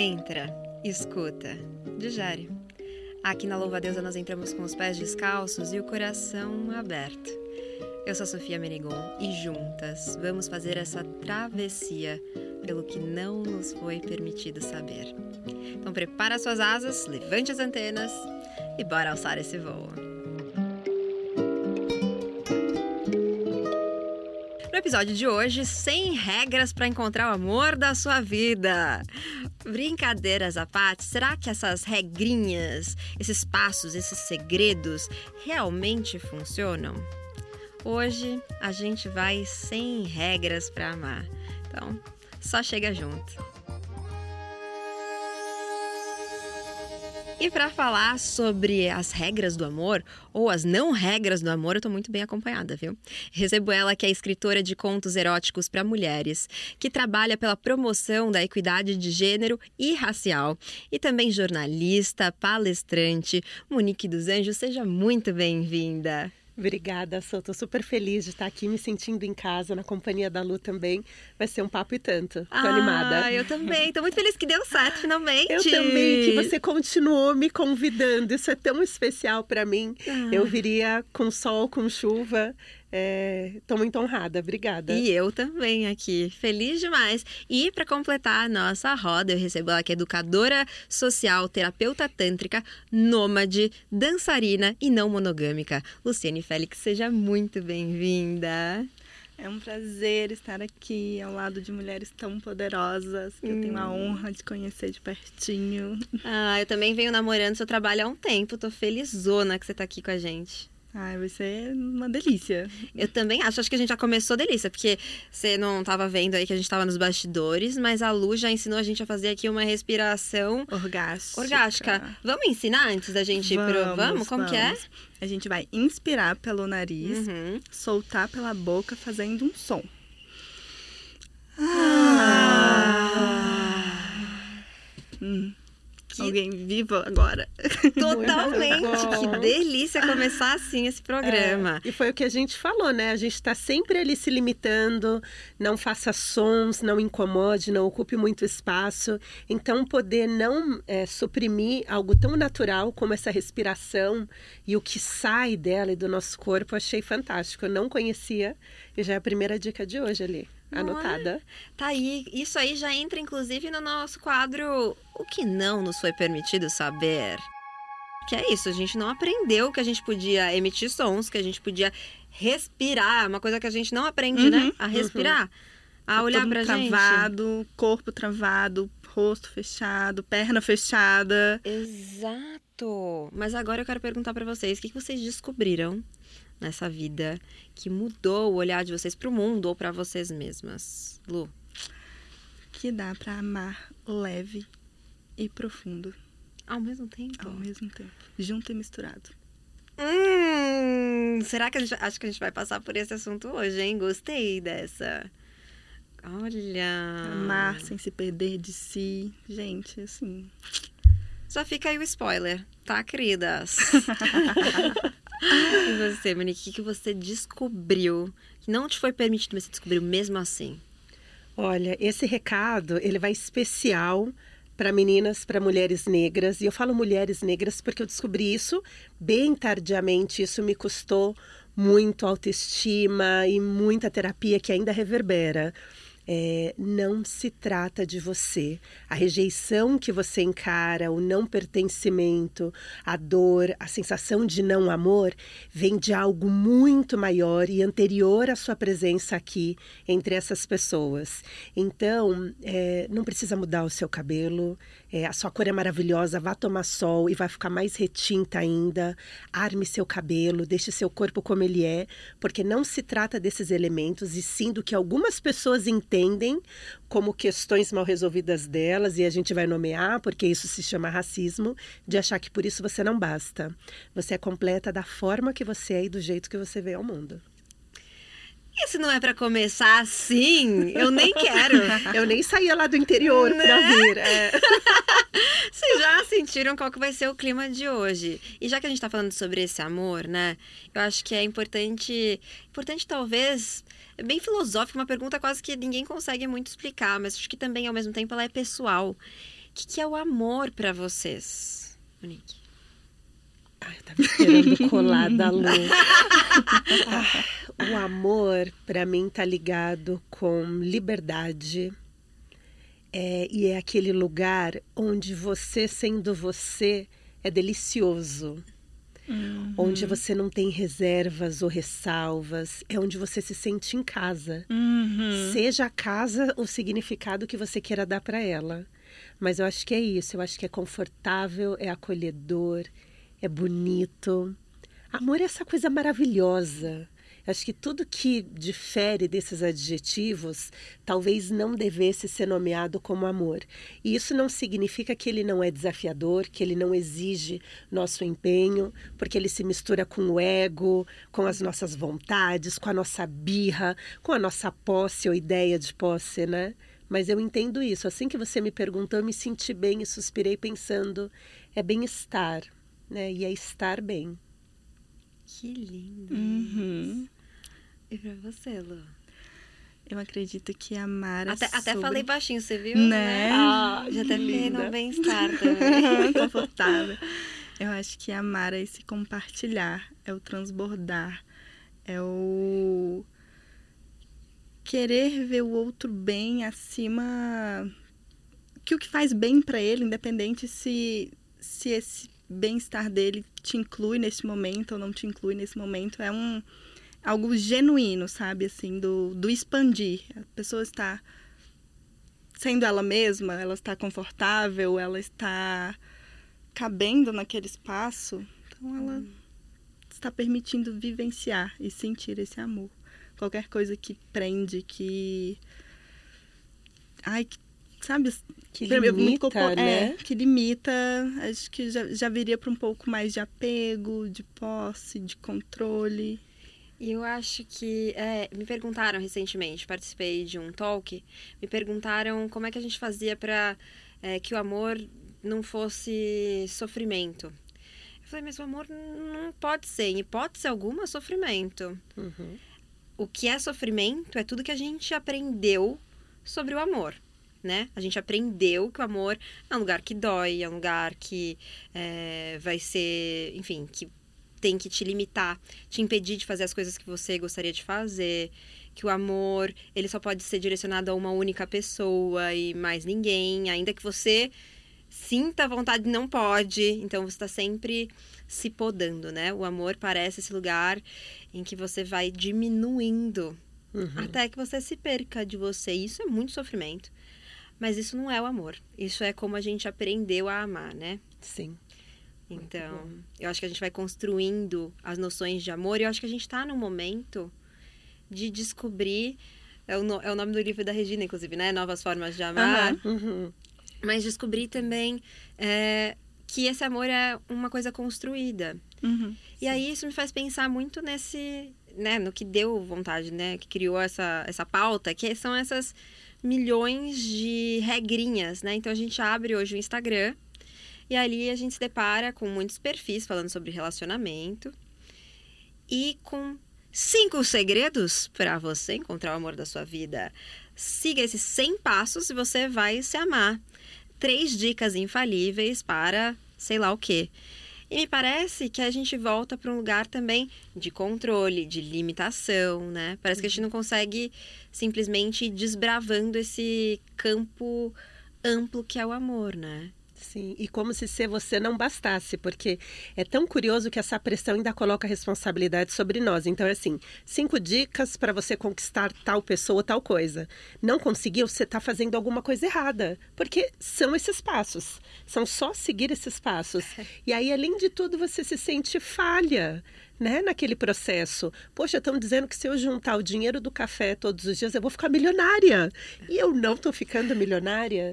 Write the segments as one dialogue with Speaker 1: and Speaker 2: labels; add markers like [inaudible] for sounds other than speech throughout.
Speaker 1: Entra, escuta, digere. Aqui na Louva Deusa nós entramos com os pés descalços e o coração aberto. Eu sou Sofia Menigon e juntas vamos fazer essa travessia pelo que não nos foi permitido saber. Então prepara suas asas, levante as antenas e bora alçar esse voo. No episódio de hoje, 100 regras para encontrar o amor da sua vida. Brincadeiras à parte, será que essas regrinhas, esses passos, esses segredos realmente funcionam? Hoje a gente vai sem regras para amar. Então, só chega junto. E para falar sobre as regras do amor, ou as não regras do amor, eu tô muito bem acompanhada, viu? Recebo ela, que é escritora de contos eróticos para mulheres, que trabalha pela promoção da equidade de gênero e racial, e também jornalista, palestrante. Monique dos Anjos, seja muito bem-vinda.
Speaker 2: Obrigada, Sou. Tô super feliz de estar aqui me sentindo em casa, na companhia da Lu também. Vai ser um papo e tanto. Tô
Speaker 1: ah,
Speaker 2: animada.
Speaker 1: Eu também. Tô muito feliz que deu certo finalmente.
Speaker 2: Eu também, que você continuou me convidando. Isso é tão especial para mim. Ah. Eu viria com sol, com chuva. Estou é, muito honrada, obrigada.
Speaker 1: E eu também aqui, feliz demais. E para completar a nossa roda, eu recebo ela que é educadora social, terapeuta tântrica, nômade, dançarina e não monogâmica. Luciane Félix, seja muito bem-vinda.
Speaker 3: É um prazer estar aqui ao lado de mulheres tão poderosas que hum. eu tenho a hum. honra de conhecer de pertinho.
Speaker 1: Ah, eu também venho namorando seu trabalho há um tempo. Tô felizona que você está aqui com a gente.
Speaker 3: Ai, vai ser uma delícia.
Speaker 1: Eu também acho. Acho que a gente já começou delícia, porque você não estava vendo aí que a gente estava nos bastidores, mas a Lu já ensinou a gente a fazer aqui uma respiração
Speaker 3: orgástica.
Speaker 1: orgástica. Vamos ensinar antes da gente
Speaker 3: vamos,
Speaker 1: ir pro. Vamos? Como
Speaker 3: vamos.
Speaker 1: que é?
Speaker 3: A gente vai inspirar pelo nariz, uhum. soltar pela boca fazendo um som. Ah. ah. Hum. Que... Alguém vivo agora. [laughs]
Speaker 1: Totalmente. que delícia começar assim esse programa.
Speaker 2: É, e foi o que a gente falou, né? A gente está sempre ali se limitando, não faça sons, não incomode, não ocupe muito espaço. Então, poder não é, suprimir algo tão natural como essa respiração e o que sai dela e do nosso corpo, achei fantástico. Eu não conhecia e já é a primeira dica de hoje ali anotada. É?
Speaker 1: Tá aí. Isso aí já entra, inclusive, no nosso quadro O que não nos foi permitido saber. Que é isso, a gente não aprendeu que a gente podia emitir sons, que a gente podia respirar. Uma coisa que a gente não aprende, né? uhum, né? A respirar. Uhum. A tá olhar pra
Speaker 3: travado,
Speaker 1: gente.
Speaker 3: Travado, corpo travado, rosto fechado, perna fechada.
Speaker 1: Exato. Mas agora eu quero perguntar para vocês, o que vocês descobriram nessa vida que mudou o olhar de vocês para o mundo ou para vocês mesmas? Lu.
Speaker 3: Que dá para amar leve e profundo.
Speaker 1: Ao mesmo tempo?
Speaker 3: Ao mesmo tempo. Junto e misturado.
Speaker 1: Hum, será que a gente, acho que a gente vai passar por esse assunto hoje, hein? Gostei dessa. Olha.
Speaker 3: Amar sem se perder de si. Gente, assim.
Speaker 1: Só fica aí o spoiler, tá, queridas? [laughs] e você, Monique, o que você descobriu que não te foi permitido, mas você descobriu mesmo assim?
Speaker 2: Olha, esse recado, ele vai especial para meninas, para mulheres negras. E eu falo mulheres negras porque eu descobri isso bem tardiamente. Isso me custou muito autoestima e muita terapia que ainda reverbera é, não se trata de você. A rejeição que você encara, o não pertencimento, a dor, a sensação de não amor, vem de algo muito maior e anterior à sua presença aqui entre essas pessoas. Então, é, não precisa mudar o seu cabelo, é, a sua cor é maravilhosa, vá tomar sol e vai ficar mais retinta ainda. Arme seu cabelo, deixe seu corpo como ele é, porque não se trata desses elementos e sim do que algumas pessoas entendem como questões mal resolvidas delas e a gente vai nomear, porque isso se chama racismo, de achar que por isso você não basta. Você é completa da forma que você é e do jeito que você veio ao mundo.
Speaker 1: Se não é para começar assim, eu nem quero.
Speaker 2: eu nem saía lá do interior né? para vir. É. [laughs]
Speaker 1: Vocês já sentiram qual que vai ser o clima de hoje? E já que a gente tá falando sobre esse amor, né? Eu acho que é importante, importante talvez, é bem filosófico, uma pergunta quase que ninguém consegue muito explicar, mas acho que também ao mesmo tempo ela é pessoal que, que é o amor para vocês, Monique?
Speaker 2: Ai, eu tava esperando colar da Lu. Ah, o amor, para mim, tá ligado com liberdade. É, e é aquele lugar onde você, sendo você, é delicioso. Uhum. Onde você não tem reservas ou ressalvas. É onde você se sente em casa.
Speaker 3: Uhum.
Speaker 2: Seja a casa o significado que você queira dar para ela. Mas eu acho que é isso. Eu acho que é confortável, é acolhedor, é bonito. Amor é essa coisa maravilhosa. Acho que tudo que difere desses adjetivos talvez não devesse ser nomeado como amor. E isso não significa que ele não é desafiador, que ele não exige nosso empenho, porque ele se mistura com o ego, com as nossas vontades, com a nossa birra, com a nossa posse ou ideia de posse, né? Mas eu entendo isso. Assim que você me perguntou, eu me senti bem e suspirei pensando: é bem-estar, né? E é estar bem.
Speaker 1: Que lindo.
Speaker 3: Uhum.
Speaker 1: E pra você, Lu?
Speaker 3: Eu acredito que amar é
Speaker 1: Até, até
Speaker 3: sobre...
Speaker 1: falei baixinho, você viu?
Speaker 3: Né?
Speaker 1: Ah, já até fiquei no bem-estar também. [laughs]
Speaker 3: confortável. Eu acho que amar é esse compartilhar, é o transbordar, é o querer ver o outro bem acima que o que faz bem para ele, independente se se esse bem-estar dele te inclui nesse momento ou não te inclui nesse momento, é um algo genuíno, sabe, assim, do, do expandir. A pessoa está sendo ela mesma, ela está confortável, ela está cabendo naquele espaço, então ela está permitindo vivenciar e sentir esse amor. Qualquer coisa que prende, que. Ai, que, sabe?
Speaker 2: Que
Speaker 3: mim,
Speaker 2: limita,
Speaker 3: muito corpo-
Speaker 2: né?
Speaker 3: É, que limita. Acho que já, já viria para um pouco mais de apego, de posse, de controle.
Speaker 1: E eu acho que. é, me perguntaram recentemente, participei de um talk, me perguntaram como é que a gente fazia para que o amor não fosse sofrimento. Eu falei, mas o amor não pode ser, em hipótese alguma, sofrimento.
Speaker 2: Uhum.
Speaker 1: O que é sofrimento é tudo que a gente aprendeu sobre o amor. Né? A gente aprendeu que o amor é um lugar que dói, é um lugar que é, vai ser, enfim, que tem que te limitar, te impedir de fazer as coisas que você gostaria de fazer, que o amor, ele só pode ser direcionado a uma única pessoa e mais ninguém, ainda que você sinta vontade, não pode. Então você está sempre se podando, né? O amor parece esse lugar em que você vai diminuindo
Speaker 2: Uhum.
Speaker 1: até que você se perca de você. Isso é muito sofrimento. Mas isso não é o amor. Isso é como a gente aprendeu a amar, né?
Speaker 2: Sim.
Speaker 1: Então, eu acho que a gente vai construindo as noções de amor e eu acho que a gente está no momento de descobrir. É o, no- é o nome do livro da Regina, inclusive, né? Novas Formas de Amar.
Speaker 2: Uhum.
Speaker 1: Mas descobrir também é, que esse amor é uma coisa construída.
Speaker 3: Uhum.
Speaker 1: E aí isso me faz pensar muito nesse, né, no que deu vontade, né, que criou essa, essa pauta, que são essas milhões de regrinhas, né? Então a gente abre hoje o Instagram e ali a gente se depara com muitos perfis falando sobre relacionamento e com cinco segredos para você encontrar o amor da sua vida. Siga esses 100 passos e você vai se amar. Três dicas infalíveis para sei lá o quê. E me parece que a gente volta para um lugar também de controle, de limitação, né? Parece que a gente não consegue simplesmente ir desbravando esse campo amplo que é o amor, né?
Speaker 2: Sim, e como se ser você não bastasse, porque é tão curioso que essa pressão ainda coloca a responsabilidade sobre nós. Então, é assim: cinco dicas para você conquistar tal pessoa, tal coisa. Não conseguiu, você está fazendo alguma coisa errada, porque são esses passos, são só seguir esses passos. [laughs] E aí, além de tudo, você se sente falha. Né, naquele processo. Poxa, estão dizendo que se eu juntar o dinheiro do café todos os dias, eu vou ficar milionária. E eu não estou ficando milionária.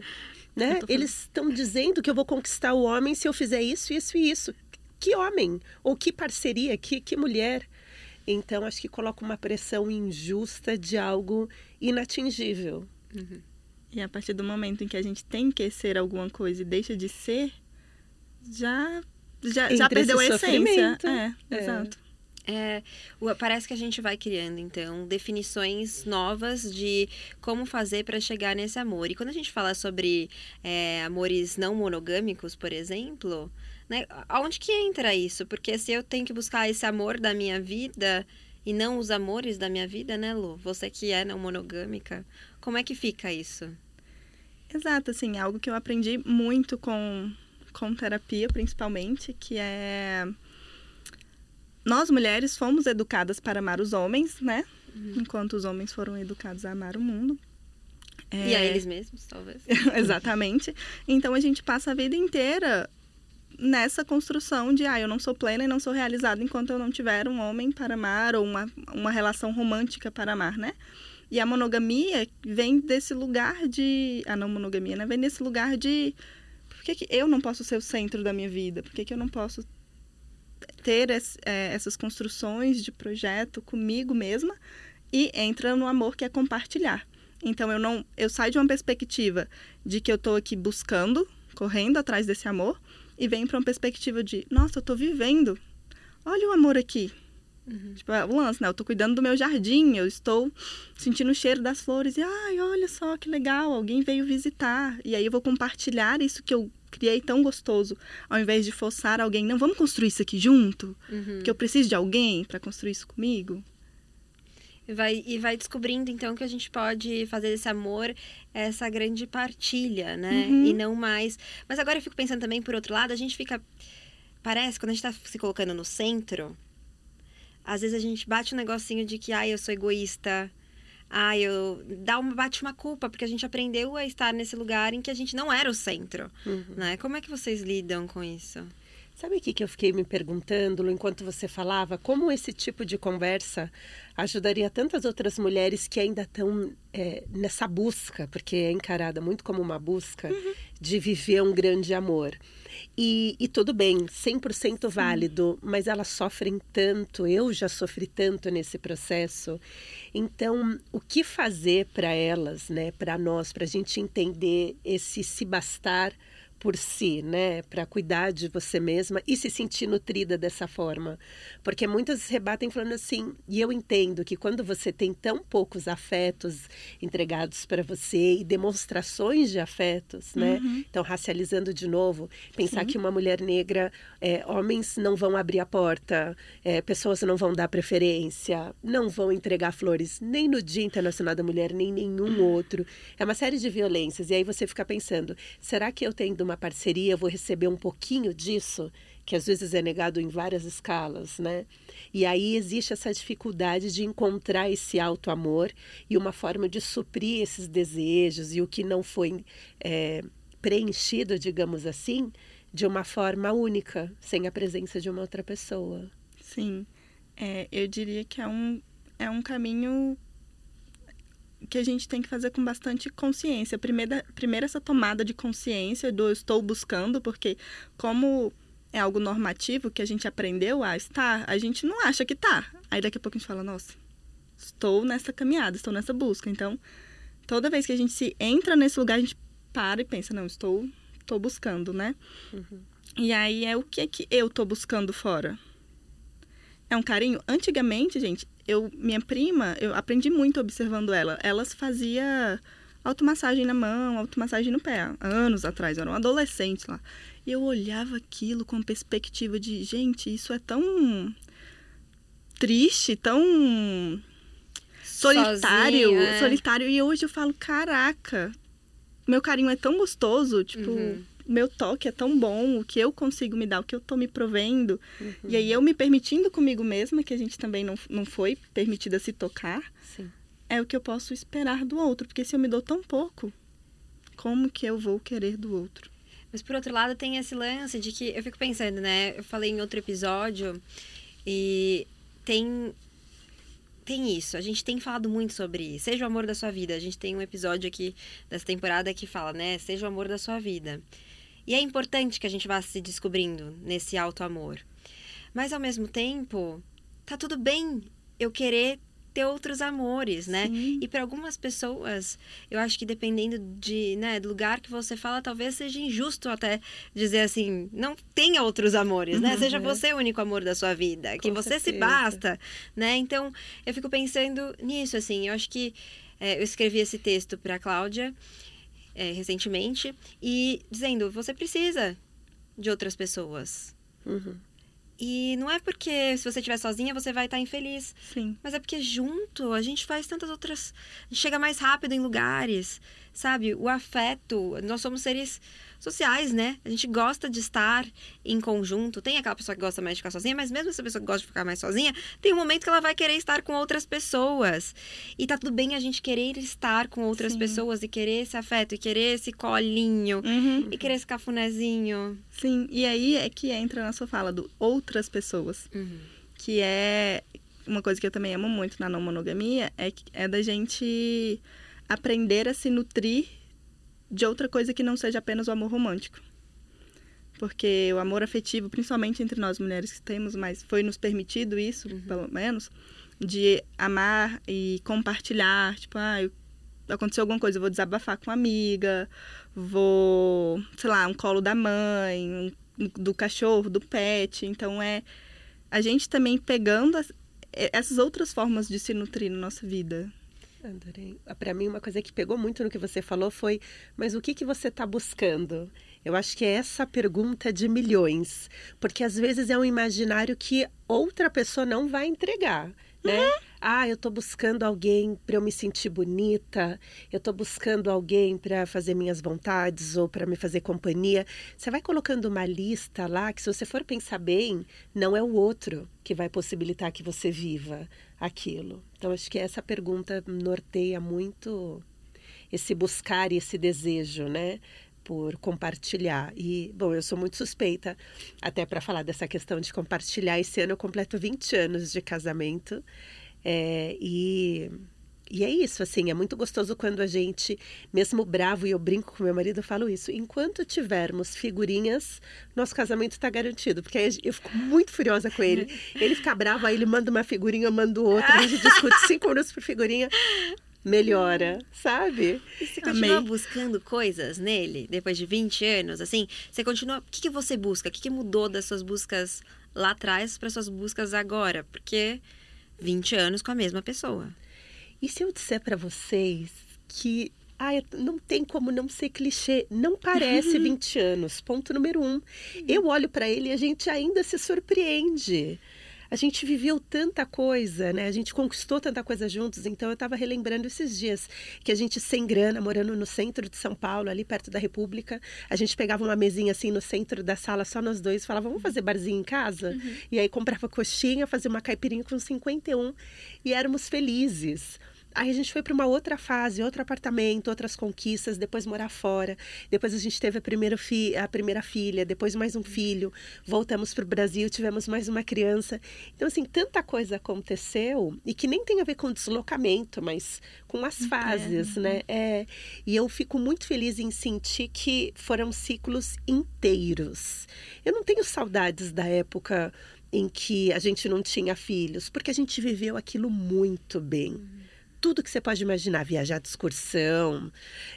Speaker 2: Né? Eles estão dizendo que eu vou conquistar o homem se eu fizer isso, isso e isso. Que homem? Ou que parceria? Que, que mulher? Então, acho que coloca uma pressão injusta de algo inatingível.
Speaker 3: E a partir do momento em que a gente tem que ser alguma coisa e deixa de ser, já já, já perdeu a essência. É,
Speaker 2: É.
Speaker 3: exato.
Speaker 1: É, parece que a gente vai criando, então, definições novas de como fazer para chegar nesse amor. E quando a gente fala sobre é, amores não monogâmicos, por exemplo, né, aonde que entra isso? Porque se eu tenho que buscar esse amor da minha vida e não os amores da minha vida, né, Lu? Você que é não monogâmica, como é que fica isso?
Speaker 3: Exato, assim, é algo que eu aprendi muito com, com terapia, principalmente, que é nós mulheres fomos educadas para amar os homens, né? Uhum. Enquanto os homens foram educados a amar o mundo.
Speaker 1: É... E a eles mesmos, talvez. [laughs]
Speaker 3: Exatamente. Então a gente passa a vida inteira nessa construção de, ah, eu não sou plena e não sou realizada enquanto eu não tiver um homem para amar ou uma, uma relação romântica para amar, né? E a monogamia vem desse lugar de. A não monogamia, né? Vem desse lugar de. Por que, que eu não posso ser o centro da minha vida? Por que, que eu não posso ter es, é, essas construções de projeto comigo mesma e entra no amor que é compartilhar. Então eu não eu saio de uma perspectiva de que eu estou aqui buscando, correndo atrás desse amor e venho para uma perspectiva de, nossa, eu estou vivendo. Olha o amor aqui. Uhum. Tipo, é o lance, né? Eu estou cuidando do meu jardim, eu estou sentindo o cheiro das flores e, ai, olha só que legal, alguém veio visitar. E aí eu vou compartilhar isso que eu criei tão gostoso, ao invés de forçar alguém, não, vamos construir isso aqui junto, uhum. que eu preciso de alguém para construir isso comigo.
Speaker 1: E vai, e vai descobrindo, então, que a gente pode fazer desse amor essa grande partilha, né? Uhum. E não mais. Mas agora eu fico pensando também, por outro lado, a gente fica. Parece, quando a gente tá se colocando no centro, às vezes a gente bate um negocinho de que, ai, eu sou egoísta, ah, eu dá uma bate uma culpa porque a gente aprendeu a estar nesse lugar em que a gente não era o centro, uhum. né? Como é que vocês lidam com isso?
Speaker 2: Sabe o que, que eu fiquei me perguntando enquanto você falava? Como esse tipo de conversa ajudaria tantas outras mulheres que ainda estão é, nessa busca, porque é encarada muito como uma busca uhum. de viver um grande amor. E, e tudo bem, 100% válido, mas elas sofrem tanto, eu já sofri tanto nesse processo. Então, o que fazer para elas, né, para nós, para a gente entender esse se bastar por si, né, para cuidar de você mesma e se sentir nutrida dessa forma. Porque muitas rebatem falando assim, e eu entendo que quando você tem tão poucos afetos entregados para você e demonstrações de afetos, né, uhum. então racializando de novo, pensar Sim. que uma mulher negra, é, homens não vão abrir a porta, é, pessoas não vão dar preferência, não vão entregar flores nem no Dia Internacional da Mulher, nem nenhum outro. É uma série de violências. E aí você fica pensando, será que eu tenho uma parceria, eu vou receber um pouquinho disso, que às vezes é negado em várias escalas, né? E aí existe essa dificuldade de encontrar esse alto amor e uma forma de suprir esses desejos e o que não foi é, preenchido, digamos assim, de uma forma única, sem a presença de uma outra pessoa.
Speaker 3: Sim, é, eu diria que é um, é um caminho que a gente tem que fazer com bastante consciência. Primeiro, primeiro essa tomada de consciência do eu estou buscando, porque como é algo normativo que a gente aprendeu a estar, a gente não acha que está. Aí daqui a pouco a gente fala, nossa, estou nessa caminhada, estou nessa busca. Então, toda vez que a gente se entra nesse lugar, a gente para e pensa, não, estou, estou buscando, né? Uhum. E aí é o que é que eu estou buscando fora? É um carinho? Antigamente, gente, eu minha prima, eu aprendi muito observando ela. Elas fazia automassagem na mão, automassagem no pé, anos atrás, eu era um adolescente lá. E eu olhava aquilo com perspectiva de, gente, isso é tão triste, tão solitário, Sozinha, é. solitário. E hoje eu falo, caraca, meu carinho é tão gostoso, tipo, uhum meu toque é tão bom, o que eu consigo me dar, o que eu tô me provendo. Uhum. E aí eu me permitindo comigo mesma, que a gente também não, não foi permitida se tocar, Sim. é o que eu posso esperar do outro. Porque se eu me dou tão pouco, como que eu vou querer do outro?
Speaker 1: Mas por outro lado, tem esse lance de que eu fico pensando, né? Eu falei em outro episódio e tem tem isso. A gente tem falado muito sobre seja o amor da sua vida. A gente tem um episódio aqui dessa temporada que fala, né? Seja o amor da sua vida. E é importante que a gente vá se descobrindo nesse alto amor. Mas ao mesmo tempo, tá tudo bem eu querer ter outros amores, né?
Speaker 3: Sim.
Speaker 1: E para algumas pessoas, eu acho que dependendo de, né, do lugar que você fala, talvez seja injusto até dizer assim, não tenha outros amores, né?
Speaker 3: Uhum.
Speaker 1: Seja você o único amor da sua vida, que
Speaker 2: Com
Speaker 1: você se
Speaker 2: certeza.
Speaker 1: basta, né? Então, eu fico pensando nisso, assim, eu acho que é, eu escrevi esse texto para Cláudia é, recentemente e dizendo, você precisa de outras pessoas.
Speaker 2: Uhum.
Speaker 1: E não é porque se você estiver sozinha você vai estar infeliz,
Speaker 3: Sim.
Speaker 1: mas é porque junto a gente faz tantas outras. A gente chega mais rápido em lugares, sabe? O afeto. Nós somos seres sociais, né? A gente gosta de estar em conjunto. Tem aquela pessoa que gosta mais de ficar sozinha, mas mesmo essa pessoa que gosta de ficar mais sozinha, tem um momento que ela vai querer estar com outras pessoas. E tá tudo bem a gente querer estar com outras
Speaker 3: Sim.
Speaker 1: pessoas e querer esse afeto, e querer esse colinho,
Speaker 3: Uhum.
Speaker 1: e querer esse cafunézinho.
Speaker 3: Sim, e aí é que entra na sua fala do outras pessoas,
Speaker 1: Uhum.
Speaker 3: que é uma coisa que eu também amo muito na não monogamia, é, que- é da gente aprender a se nutrir de outra coisa que não seja apenas o amor romântico. Porque o amor afetivo, principalmente entre nós mulheres que temos, mas foi nos permitido isso, pelo menos, de amar e compartilhar, tipo, ah, eu- aconteceu alguma coisa, eu vou desabafar com uma amiga, vou, sei lá, um colo da mãe, um- do cachorro, do pet. Então é a gente também pegando as- essas outras formas de se nutrir na nossa vida.
Speaker 2: Adorei. Para mim, uma coisa que pegou muito no que você falou foi: mas o que, que você está buscando? Eu acho que é essa pergunta de milhões. Porque às vezes é um imaginário que outra pessoa não vai entregar. Né? Ah, eu estou buscando alguém para eu me sentir bonita, eu estou buscando alguém para fazer minhas vontades ou para me fazer companhia. Você vai colocando uma lista lá que, se você for pensar bem, não é o outro que vai possibilitar que você viva aquilo. Então, acho que essa pergunta norteia muito esse buscar e esse desejo, né? Por compartilhar. E, bom, eu sou muito suspeita até para falar dessa questão de compartilhar. Esse ano eu completo 20 anos de casamento. É, e, e é isso, assim, é muito gostoso quando a gente, mesmo bravo, e eu brinco com meu marido, eu falo isso, enquanto tivermos figurinhas, nosso casamento está garantido, porque aí eu fico muito furiosa com ele. Ele fica bravo, aí ele manda uma figurinha, eu mando outra, a gente discute cinco minutos por figurinha, melhora, sabe?
Speaker 1: E você continua
Speaker 3: Amei.
Speaker 1: buscando coisas nele, depois de 20 anos, assim? Você continua. O que, que você busca? O que, que mudou das suas buscas lá atrás para suas buscas agora? Porque 20 anos com a mesma pessoa.
Speaker 2: E se eu disser para vocês que ah, não tem como não ser clichê, não parece [laughs] 20 anos, ponto número um. Eu olho para ele e a gente ainda se surpreende. A gente viveu tanta coisa, né? A gente conquistou tanta coisa juntos. Então eu estava relembrando esses dias que a gente sem grana, morando no centro de São Paulo, ali perto da República, a gente pegava uma mesinha assim no centro da sala, só nós dois, falava, vamos fazer barzinho em casa? E aí comprava coxinha, fazia uma caipirinha com 51 e éramos felizes. Aí a gente foi para uma outra fase, outro apartamento, outras conquistas, depois morar fora. Depois a gente teve a primeira, fi a primeira filha, depois mais um filho. Voltamos para o Brasil, tivemos mais uma criança. Então, assim, tanta coisa aconteceu e que nem tem a ver com deslocamento, mas com as fases, né? É, e eu fico muito feliz em sentir que foram ciclos inteiros. Eu não tenho saudades da época em que a gente não tinha filhos, porque a gente viveu aquilo muito bem tudo que você pode imaginar, viajar de excursão.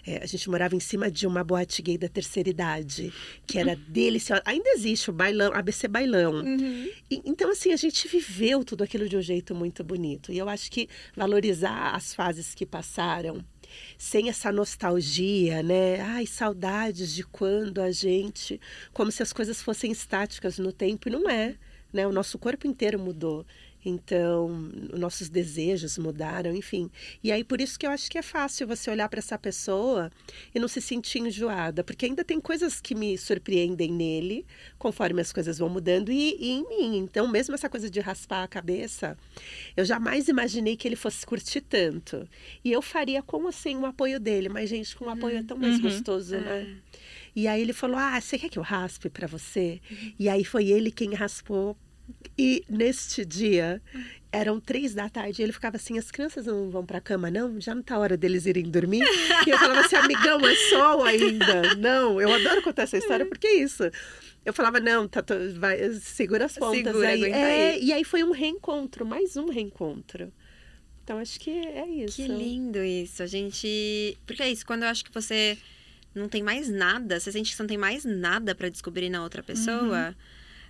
Speaker 2: É, a gente morava em cima de uma boate gay da terceira idade, que era deliciosa. Ainda existe o bailão, ABC Bailão. E, então, assim, a gente viveu tudo aquilo de um jeito muito bonito. E eu acho que valorizar as fases que passaram, sem essa nostalgia, né? Ai, saudades de quando a gente. Como se as coisas fossem estáticas no tempo, e não é. Né? O nosso corpo inteiro mudou. Então, nossos desejos mudaram, enfim. E aí, por isso que eu acho que é fácil você olhar para essa pessoa e não se sentir enjoada, porque ainda tem coisas que me surpreendem nele, conforme as coisas vão mudando, e, e em mim. Então, mesmo essa coisa de raspar a cabeça, eu jamais imaginei que ele fosse curtir tanto. E eu faria com, assim, o apoio dele, mas, gente, com o apoio é tão mais
Speaker 3: Uhum.
Speaker 2: gostoso, né? E aí ele falou: Ah, você quer que eu raspe para você? E aí foi ele quem raspou. E neste dia, eram três da tarde, e ele ficava assim: as crianças não vão pra cama, não? Já não tá hora deles irem dormir? E eu falava assim: amigão, é sol ainda. Não, eu adoro contar essa história porque é isso. Eu falava: não, tá, tô- vai, segura as pontas
Speaker 1: Segura,
Speaker 2: aí. É,
Speaker 1: aí.
Speaker 2: E aí foi um reencontro, mais um reencontro. Então acho que é isso.
Speaker 1: Que lindo isso. A gente. Porque é isso, quando eu acho que você não tem mais nada, você sente que você não tem mais nada para descobrir na outra pessoa. Uhum.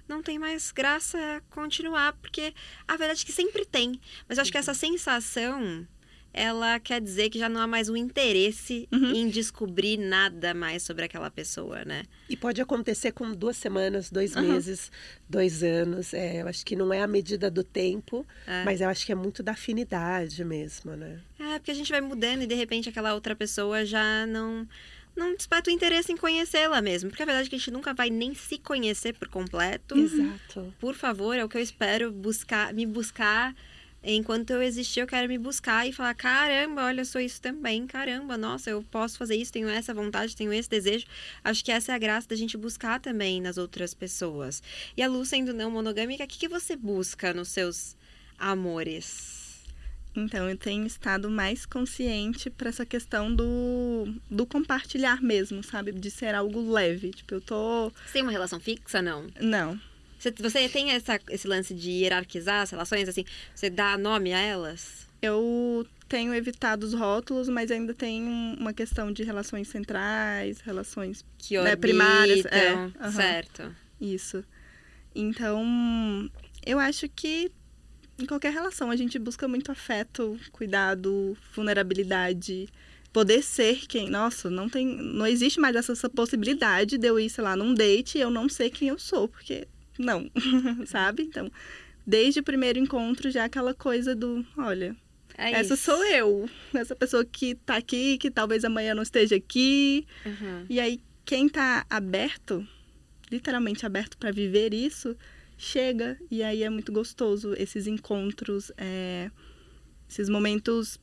Speaker 1: Não tem mais graça continuar, porque a verdade é que sempre tem. Mas eu acho que essa sensação ela quer dizer que já não há mais um interesse uhum. em descobrir nada mais sobre aquela pessoa, né?
Speaker 2: E pode acontecer com duas semanas, dois uhum. meses, dois anos. É, eu acho que não é a medida do tempo, é. mas eu acho que é muito da afinidade mesmo, né?
Speaker 1: É, porque a gente vai mudando e de repente aquela outra pessoa já não não desperta o interesse em conhecê-la mesmo. Porque a verdade é que a gente nunca vai nem se conhecer por completo.
Speaker 2: Exato.
Speaker 1: Por favor, é o que eu espero buscar, me buscar enquanto eu existir, eu quero me buscar e falar: caramba, olha, sou isso também, caramba, nossa, eu posso fazer isso, tenho essa vontade, tenho esse desejo. Acho que essa é a graça da gente buscar também nas outras pessoas. E a Lu, sendo não monogâmica, o que, que você busca nos seus amores?
Speaker 3: Então, eu tenho estado mais consciente para essa questão do, do compartilhar mesmo, sabe? De ser algo leve. Tipo, eu tô.
Speaker 1: Você tem uma relação fixa, não?
Speaker 3: Não.
Speaker 1: Você, você tem essa, esse lance de hierarquizar as relações, assim? Você dá nome a elas?
Speaker 3: Eu tenho evitado os rótulos, mas ainda tem uma questão de relações centrais, relações
Speaker 1: que né, primárias. É, uhum. Certo.
Speaker 3: Isso. Então, eu acho que em qualquer relação a gente busca muito afeto, cuidado, vulnerabilidade poder ser quem. Nossa, não tem. Não existe mais essa, essa, possibilidade de eu ir, sei lá, num date e eu não sei quem eu sou, porque não, [laughs] sabe? Então, desde o primeiro encontro, já aquela coisa do, olha, é essa isso. sou eu. Essa pessoa que tá aqui, que talvez amanhã não esteja aqui. Uhum. E aí, quem tá aberto, literalmente aberto para viver isso, chega. E aí é muito gostoso esses encontros, é, esses momentos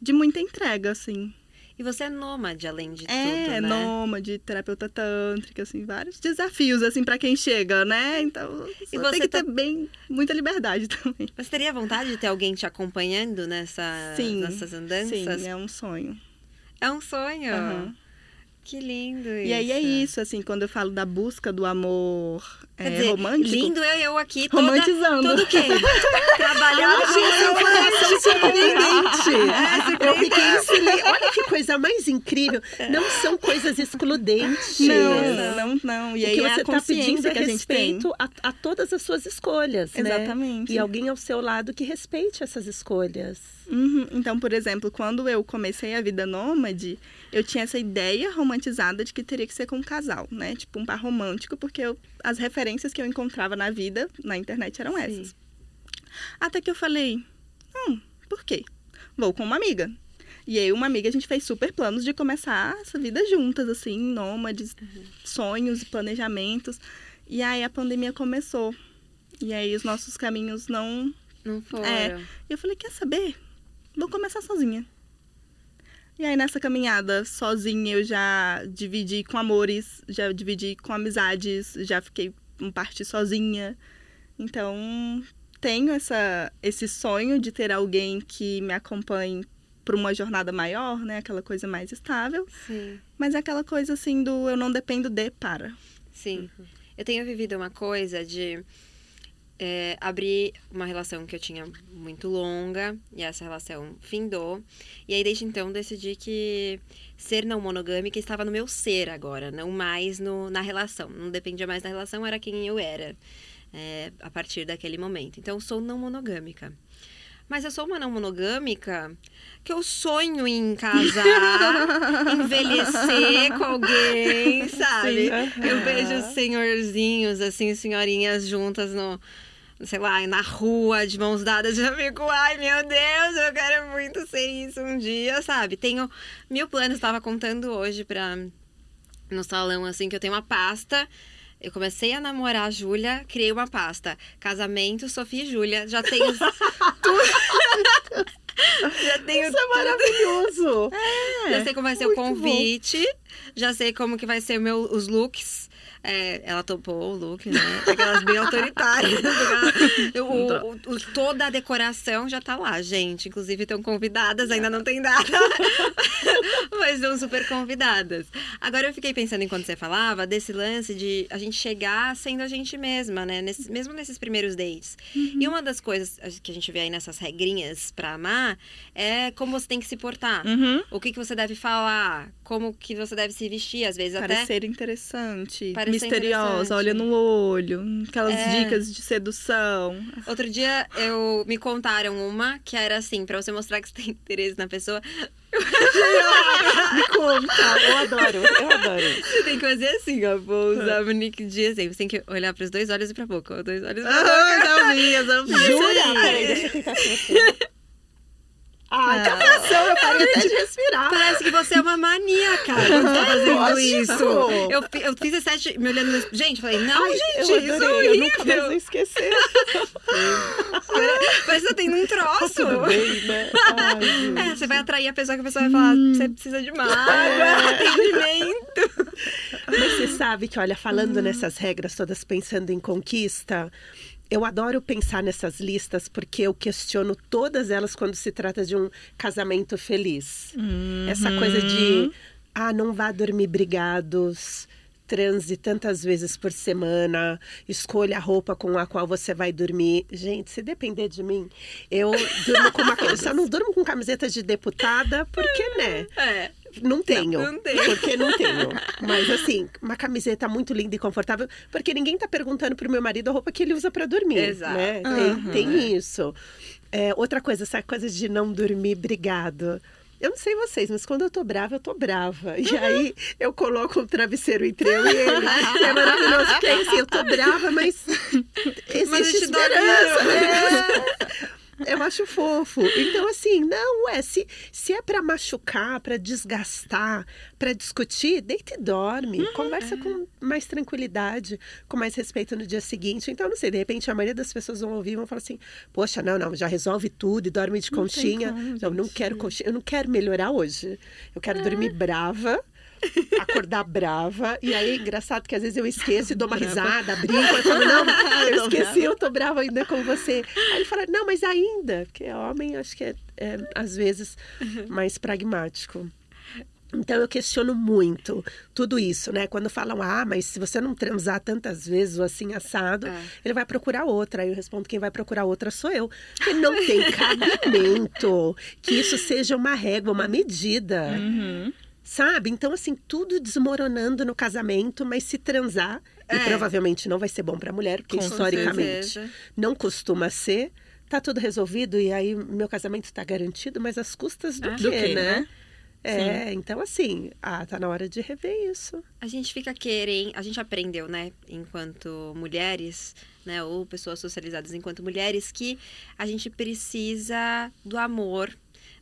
Speaker 3: de muita entrega, assim.
Speaker 1: E você é nômade, além de
Speaker 3: é,
Speaker 1: tudo, né?
Speaker 3: É, nômade, terapeuta tântrica, assim, vários desafios, assim, para quem chega, né? Então, e você tem que tá... ter bem, muita liberdade [laughs] também.
Speaker 1: Você teria vontade de ter alguém te acompanhando nessa, sim, nessas andanças?
Speaker 3: Sim, é um sonho.
Speaker 1: É um sonho? Uhum. Que lindo isso.
Speaker 3: E aí é isso, assim, quando eu falo da busca do amor é, dizer, romântico.
Speaker 1: Lindo eu, eu aqui toda,
Speaker 3: romantizando.
Speaker 1: Tudo quê? [laughs] Trabalhando.
Speaker 2: Gente, surpreendente. É, eu fiquei excelente. Olha que coisa mais incrível. Não são coisas excludentes.
Speaker 3: Não, não, não. E aí
Speaker 2: o que
Speaker 3: você
Speaker 2: está pedindo é
Speaker 3: que a
Speaker 2: respeito a, a, todas as suas escolhas,
Speaker 3: né? Exatamente.
Speaker 2: Né? E alguém ao seu lado que respeite essas escolhas.
Speaker 3: Uhum. Então, por exemplo, quando eu comecei a vida nômade, eu tinha essa ideia romantizada de que teria que ser com um casal, né? Tipo, um par romântico, porque eu, as referências que eu encontrava na vida, na internet, eram Sim. essas. Até que eu falei, hum, por quê? Vou com uma amiga. E aí, uma amiga, a gente fez super planos de começar essa vida juntas, assim, nômades, uhum. sonhos e planejamentos. E aí, a pandemia começou. E aí, os nossos caminhos não...
Speaker 1: Não foram.
Speaker 3: É. E eu falei, quer saber? Vou começar sozinha. E aí, nessa caminhada, sozinha, eu já dividi com amores, já dividi com amizades, já fiquei um parte sozinha. Então, tenho essa, esse sonho de ter alguém que me acompanhe para uma jornada maior, né? Aquela coisa mais estável.
Speaker 1: Sim.
Speaker 3: Mas é aquela coisa assim do eu não dependo de para.
Speaker 1: Sim. Uhum. Eu tenho vivido uma coisa de é, abri uma relação que eu tinha muito longa e essa relação findou. E aí, desde então, decidi que ser não monogâmica estava no meu ser agora, não mais no, na relação. Não dependia mais da relação, era quem eu era é, a partir daquele momento. Então, sou não monogâmica. Mas eu sou uma não monogâmica que eu sonho em casar, [laughs] envelhecer com alguém, sabe? Sim, Eu vejo senhorzinhos, assim, senhorinhas juntas no, sei lá, na rua, de mãos dadas, [laughs] já fico, ai meu Deus, eu quero muito ser isso um dia, sabe? Tenho mil planos, estava contando hoje pra, no salão, assim, que eu tenho uma pasta eu comecei a namorar a Júlia, criei uma pasta. Casamento, Sofia e Júlia. Já tenho [laughs] tudo. [laughs] já tenho
Speaker 2: Isso é maravilhoso.
Speaker 1: É, já sei como vai ser o convite. Bom. Já sei como que vai ser meu, os looks. É, ela topou o look, né? Aquelas bem autoritárias. [laughs] o, o, o, toda a decoração já tá lá, gente. Inclusive estão convidadas, ainda não tem data. [laughs] Mas são super convidadas. Agora eu fiquei pensando enquanto você falava desse lance de a gente chegar sendo a gente mesma, né? Nesse, mesmo nesses primeiros dates. Uhum. E uma das coisas que a gente vê aí nessas regrinhas para amar é como você tem que se portar. Uhum. O que, que você deve falar, como que você deve se vestir, às vezes
Speaker 3: Parecer
Speaker 1: até...
Speaker 3: Parecer interessante, Parecer misteriosa, olha no olho, aquelas é... dicas de sedução.
Speaker 1: Outro dia eu me contaram uma que era assim, para você mostrar que você tem interesse na pessoa, [laughs]
Speaker 2: Me conta, eu adoro, eu adoro.
Speaker 1: Você tem que fazer assim, ó. Vou usar o Nick de exemplo. Você tem que olhar pros dois olhos e pra boca. Dois olhos e pra boca. Ah,
Speaker 3: não vi.
Speaker 2: Jura? Peraí, deixa eu tentar. Ai, ah, que atração, eu parei até de respirar.
Speaker 1: Parece que você é uma maníaca quando tá fazendo isso. Eu, eu fiz esse teste me olhando. No... Gente, falei, não, Ai, gente, eu isso é horrível. Eu nunca
Speaker 2: mais vou esquecer. [laughs]
Speaker 1: Parece que tá tendo um troço.
Speaker 2: Tudo bem, né?
Speaker 1: Ai, é, você vai atrair a pessoa que a pessoa vai falar, hum. você precisa de mais é. atendimento.
Speaker 2: Mas você sabe que, olha, falando hum. nessas regras todas, pensando em conquista eu adoro pensar nessas listas porque eu questiono todas elas quando se trata de um casamento feliz. Uhum. Essa coisa de, ah, não vá dormir brigados, transe tantas vezes por semana, escolha a roupa com a qual você vai dormir. Gente, se depender de mim, eu durmo com uma. [laughs] Eu só não durmo com camiseta de deputada, porque, né?
Speaker 1: É.
Speaker 2: Não tenho. Não, não tenho. Porque não tenho. [laughs] Mas assim, uma camiseta muito linda e confortável, porque ninguém tá perguntando pro meu marido a roupa que ele usa para dormir. Exato. Né? Uhum. Tem, tem isso. É, outra coisa, essa coisa de não dormir brigado. Eu não sei vocês, mas quando eu tô brava, eu tô brava. E aí eu coloco um travesseiro entre eu e ele. é maravilhoso, porque assim, eu tô brava, mas [laughs] existe mas esperança. É. [laughs] Eu acho fofo. Então, assim, não, é, se, se é para machucar, para desgastar, para discutir, deita e dorme. Uhum, Conversa com mais tranquilidade, com mais respeito no dia seguinte. Então, não sei, de repente a maioria das pessoas vão ouvir e vão falar assim: Poxa, não, não, já resolve tudo e dorme de não conchinha. Como, não, não quero conchinha, eu não quero melhorar hoje. Eu quero é. dormir brava acordar brava. E aí, engraçado que às vezes eu esqueço e dou uma risada, brinco. Eu falo, não, [laughs] eu esqueci, eu tô brava ainda com você. Aí ele fala, não, mas ainda. Porque homem, acho que é, é às vezes, mais pragmático. Então eu questiono muito tudo isso, né? Quando falam, ah, mas se você não transar tantas vezes ou assim assado, é. ele vai procurar outra. Aí eu respondo, quem vai procurar outra sou eu. Porque não tem cabimento que isso seja uma régua, uma medida. Uhum. Sabe? Então, assim, tudo desmoronando no casamento, mas se transar, é. e provavelmente não vai ser bom para a mulher, porque Com historicamente certeza. não costuma ser, tá tudo resolvido e aí meu casamento está garantido, mas as custas do, ah, quê, do quê, né? né? É, Sim. então assim, ah, tá na hora de rever isso.
Speaker 1: A gente fica querendo, a gente aprendeu, né, enquanto mulheres, né, ou pessoas socializadas enquanto mulheres, que a gente precisa do amor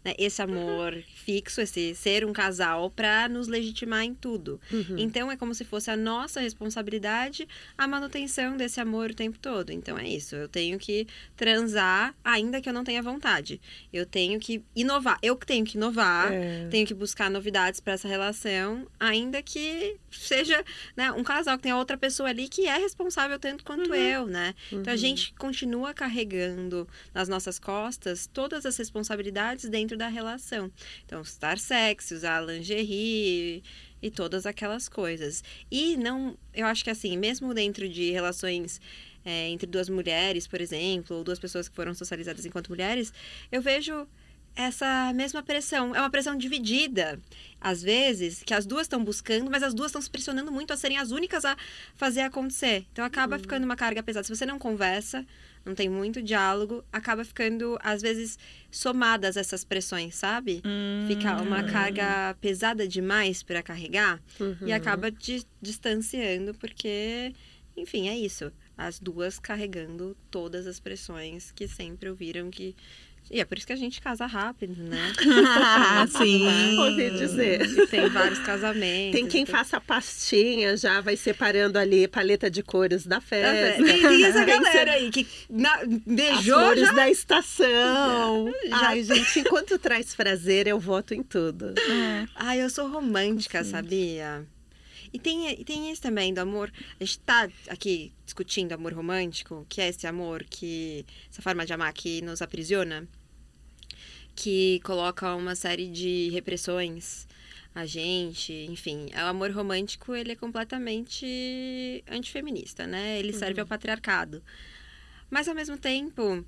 Speaker 1: né, esse amor uhum. fixo, esse ser um casal, para nos legitimar em tudo. Uhum. Então é como se fosse a nossa responsabilidade a manutenção desse amor o tempo todo. Então é isso. Eu tenho que transar, ainda que eu não tenha vontade. Eu tenho que inovar. Eu que tenho que inovar, é. tenho que buscar novidades para essa relação, ainda que seja né, um casal que tenha outra pessoa ali que é responsável tanto quanto uhum. eu, né? Então a uhum. gente continua carregando nas nossas costas todas as responsabilidades dentro dentro da relação. Então, estar sexy, usar lingerie e todas aquelas coisas. E não, eu acho que assim, mesmo dentro de relações é, entre duas mulheres, por exemplo, ou duas pessoas que foram socializadas enquanto mulheres, eu vejo essa mesma pressão. É uma pressão dividida, às vezes, que as duas estão buscando, mas as duas estão se pressionando muito a serem as únicas a fazer acontecer. Então acaba uhum. ficando uma carga pesada. Se você não conversa, não tem muito diálogo, acaba ficando, às vezes, somadas essas pressões, sabe? Uhum. Fica uma carga pesada demais para carregar uhum. e acaba di distanciando, porque, enfim, é isso. As duas carregando todas as pressões que sempre ouviram que e é por isso que a gente casa rápido, né? [laughs]
Speaker 2: Sim. Ouvi dizer.
Speaker 1: E tem vários casamentos.
Speaker 2: Tem quem faça pastinha, já vai separando ali paleta de cores da festa.
Speaker 1: Tem, tem essa galera aí que na, beijou
Speaker 2: As flores
Speaker 1: já...
Speaker 2: da estação. Já. Ai, gente, enquanto traz prazer, eu voto em tudo.
Speaker 1: É. Ai, eu sou romântica, Sim. sabia? E tem, e tem isso também do amor. A gente tá aqui discutindo amor romântico, que é esse amor que. essa forma de amar que nos aprisiona, que coloca uma série de repressões a gente, enfim, o amor romântico ele é completamente antifeminista, né? Ele serve ao patriarcado. Mas ao mesmo tempo,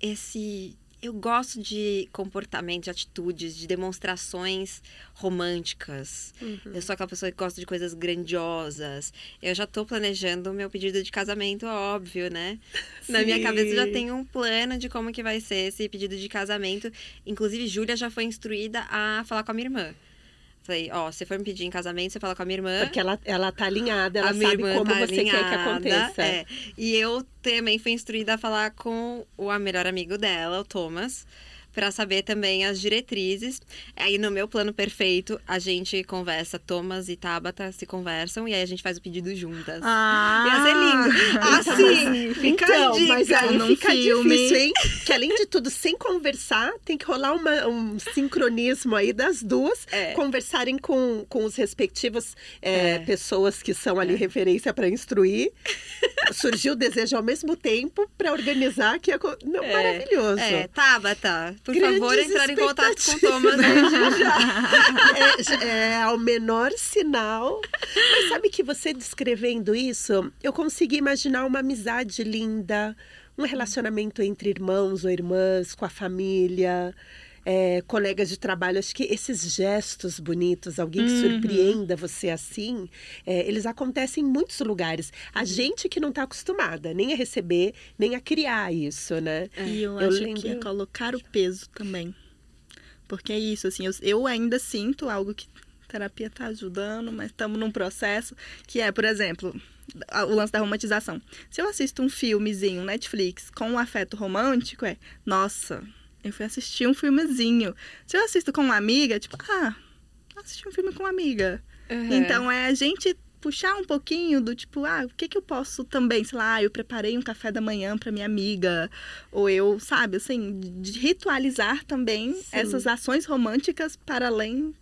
Speaker 1: esse eu gosto de comportamento, de atitudes, de demonstrações românticas. Eu sou aquela pessoa que gosta de coisas grandiosas. Eu já tô planejando o meu pedido de casamento, óbvio, né? [laughs] Na minha
Speaker 2: Sim.
Speaker 1: cabeça já tem um plano de como que vai ser esse pedido de casamento. Inclusive, Júlia já foi instruída a falar com a minha irmã. Falei, ó, se for me pedir em casamento, você fala com a minha irmã.
Speaker 2: Porque ela, ela tá alinhada, ela sabe
Speaker 1: irmã
Speaker 2: como
Speaker 1: tá
Speaker 2: você quer que
Speaker 1: alinhada,
Speaker 2: aconteça.
Speaker 1: é. E eu também fui instruída a falar com o melhor amigo dela, o Thomas, pra saber também as diretrizes. Aí no meu plano perfeito, a gente conversa, Thomas e Tabata se conversam e aí a gente faz o pedido juntas.
Speaker 3: Ah,
Speaker 1: Ia ser lindo. [laughs] Assim, fica
Speaker 2: então,
Speaker 1: dica.
Speaker 2: mas aí
Speaker 3: num
Speaker 2: fica
Speaker 3: filme.
Speaker 2: difícil, hein? Que além de tudo, sem conversar, tem que rolar uma- um sincronismo aí das duas,
Speaker 1: É.
Speaker 2: conversarem com, com os respectivos é,
Speaker 1: É.
Speaker 2: pessoas que são ali referência para instruir. Surgiu o desejo ao mesmo tempo para organizar, que é não, maravilhoso.
Speaker 1: É, Tabata, por
Speaker 2: Grandes
Speaker 1: favor, entrar em contato com o Thomas. né?
Speaker 2: é, é ao menor sinal. Mas sabe que você descrevendo isso, eu consegui imaginar uma amizade linda, um relacionamento entre irmãos ou irmãs, com a família. É, colegas de trabalho, acho que esses gestos bonitos, alguém que surpreenda você assim, é, eles acontecem em muitos lugares. A gente que não está acostumada nem a receber, nem a criar isso, né?
Speaker 3: E eu,
Speaker 2: Eu
Speaker 3: acho
Speaker 2: lembro-
Speaker 3: que é colocar o peso também. Porque é isso, assim, eu, eu ainda sinto algo que a terapia tá ajudando, mas estamos num processo que é, por exemplo, o lance da romantização. Se eu assisto um filmezinho Netflix com um afeto romântico, é, nossa, eu fui assistir um filmezinho. Se eu assisto com uma amiga, tipo, ah, assisti um filme com uma amiga.
Speaker 1: Uhum.
Speaker 3: Então é a gente puxar um pouquinho do tipo, ah, o que que eu posso também, sei lá, eu preparei um café da manhã para minha amiga, ou eu, sabe, assim, de ritualizar também
Speaker 2: Sim.
Speaker 3: essas ações românticas para além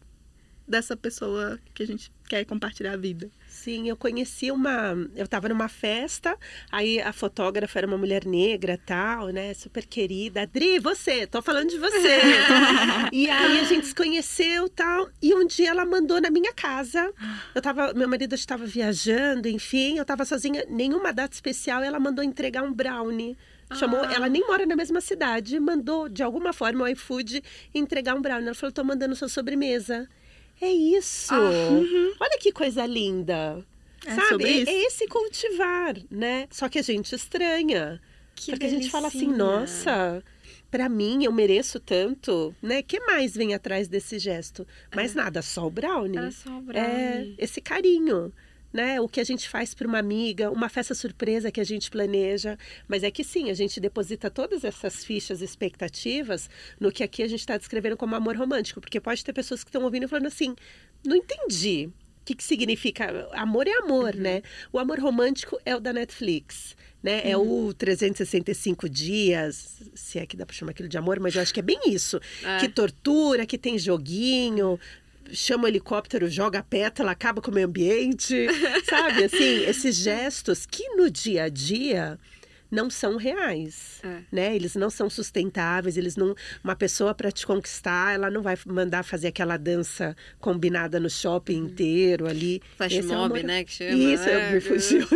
Speaker 3: dessa pessoa que a gente quer compartilhar a vida.
Speaker 2: Sim, eu conheci uma. Eu estava numa festa, aí a fotógrafa era uma mulher negra, tal, né? Super querida. Adri, você, tô falando de você. [laughs] e aí a gente se conheceu, tal. E um dia ela mandou na minha casa. Eu tava, meu marido estava viajando, enfim, eu estava sozinha, nenhuma data especial, ela mandou entregar um brownie. Chamou,
Speaker 1: Ah.
Speaker 2: ela nem mora na mesma cidade, mandou de alguma forma o iFood entregar um brownie. Ela falou: tô mandando sua sobremesa. É isso! Olha que coisa linda!
Speaker 3: É
Speaker 2: Sabe? É,
Speaker 3: isso.
Speaker 2: é esse cultivar, né? Só que a gente estranha.
Speaker 1: Que
Speaker 2: porque a gente fala assim,
Speaker 1: delicinha.
Speaker 2: nossa, pra mim eu mereço tanto, né? que mais vem atrás desse gesto? Mais nada, só o brownie.
Speaker 1: Era só o
Speaker 2: É,
Speaker 1: brownie.
Speaker 2: esse carinho. Né, o que a gente faz para uma amiga, uma festa surpresa que a gente planeja. Mas é que sim, a gente deposita todas essas fichas expectativas no que aqui a gente está descrevendo como amor romântico. Porque pode ter pessoas que estão ouvindo e falando assim: não entendi. O que, que significa? Amor é amor,
Speaker 1: Uhum.
Speaker 2: né? O amor romântico é o da Netflix. Né? É o 365 dias, se é que dá para chamar aquilo de amor, mas eu acho que é bem isso.
Speaker 1: É.
Speaker 2: Que tortura, que tem joguinho, chama o helicóptero, joga a pétala, acaba com o meio ambiente. [laughs] Sabe, assim, esses gestos que no dia a dia não são reais,
Speaker 1: É.
Speaker 2: né? Eles não são sustentáveis, eles não... Uma pessoa para te conquistar, ela não vai mandar fazer aquela dança combinada no shopping inteiro ali.
Speaker 1: Flash
Speaker 2: Esse é
Speaker 1: mob,
Speaker 2: amor-
Speaker 1: né, que chama.
Speaker 2: Isso,
Speaker 1: É,
Speaker 2: me fugiu. [laughs]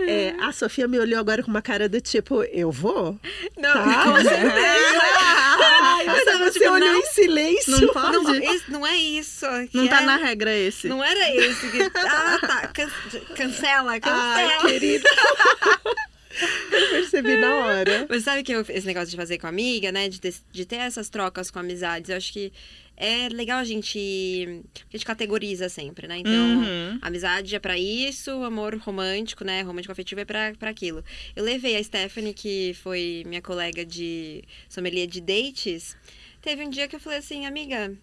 Speaker 2: É, a Sofia me olhou agora com uma cara do tipo, eu vou?
Speaker 1: Não,
Speaker 2: Tá?
Speaker 1: com certeza. [laughs]
Speaker 2: Ai, mas você
Speaker 1: tipo,
Speaker 2: olhou
Speaker 1: não.
Speaker 2: em silêncio.
Speaker 3: Não pode?
Speaker 1: Não,
Speaker 3: Não,
Speaker 1: esse- não é isso. que
Speaker 3: tá
Speaker 1: é-
Speaker 3: na regra esse.
Speaker 1: Não era esse. Que... Ah, tá. Can- Cancela, [laughs] cancela.
Speaker 2: Ai, querida. [laughs] Eu percebi na hora. [laughs]
Speaker 1: Mas sabe que eu- esse negócio de fazer com amiga, né? De ter, de ter essas trocas com amizades, eu acho que é legal a gente. A gente categoriza sempre, né? Então,
Speaker 3: Uhum.
Speaker 1: amizade é pra isso, amor romântico, né? Romântico afetivo é pra, pra aquilo. Eu levei a Stephanie, que foi minha colega de sommelier de dates. Teve um dia que eu falei assim, amiga,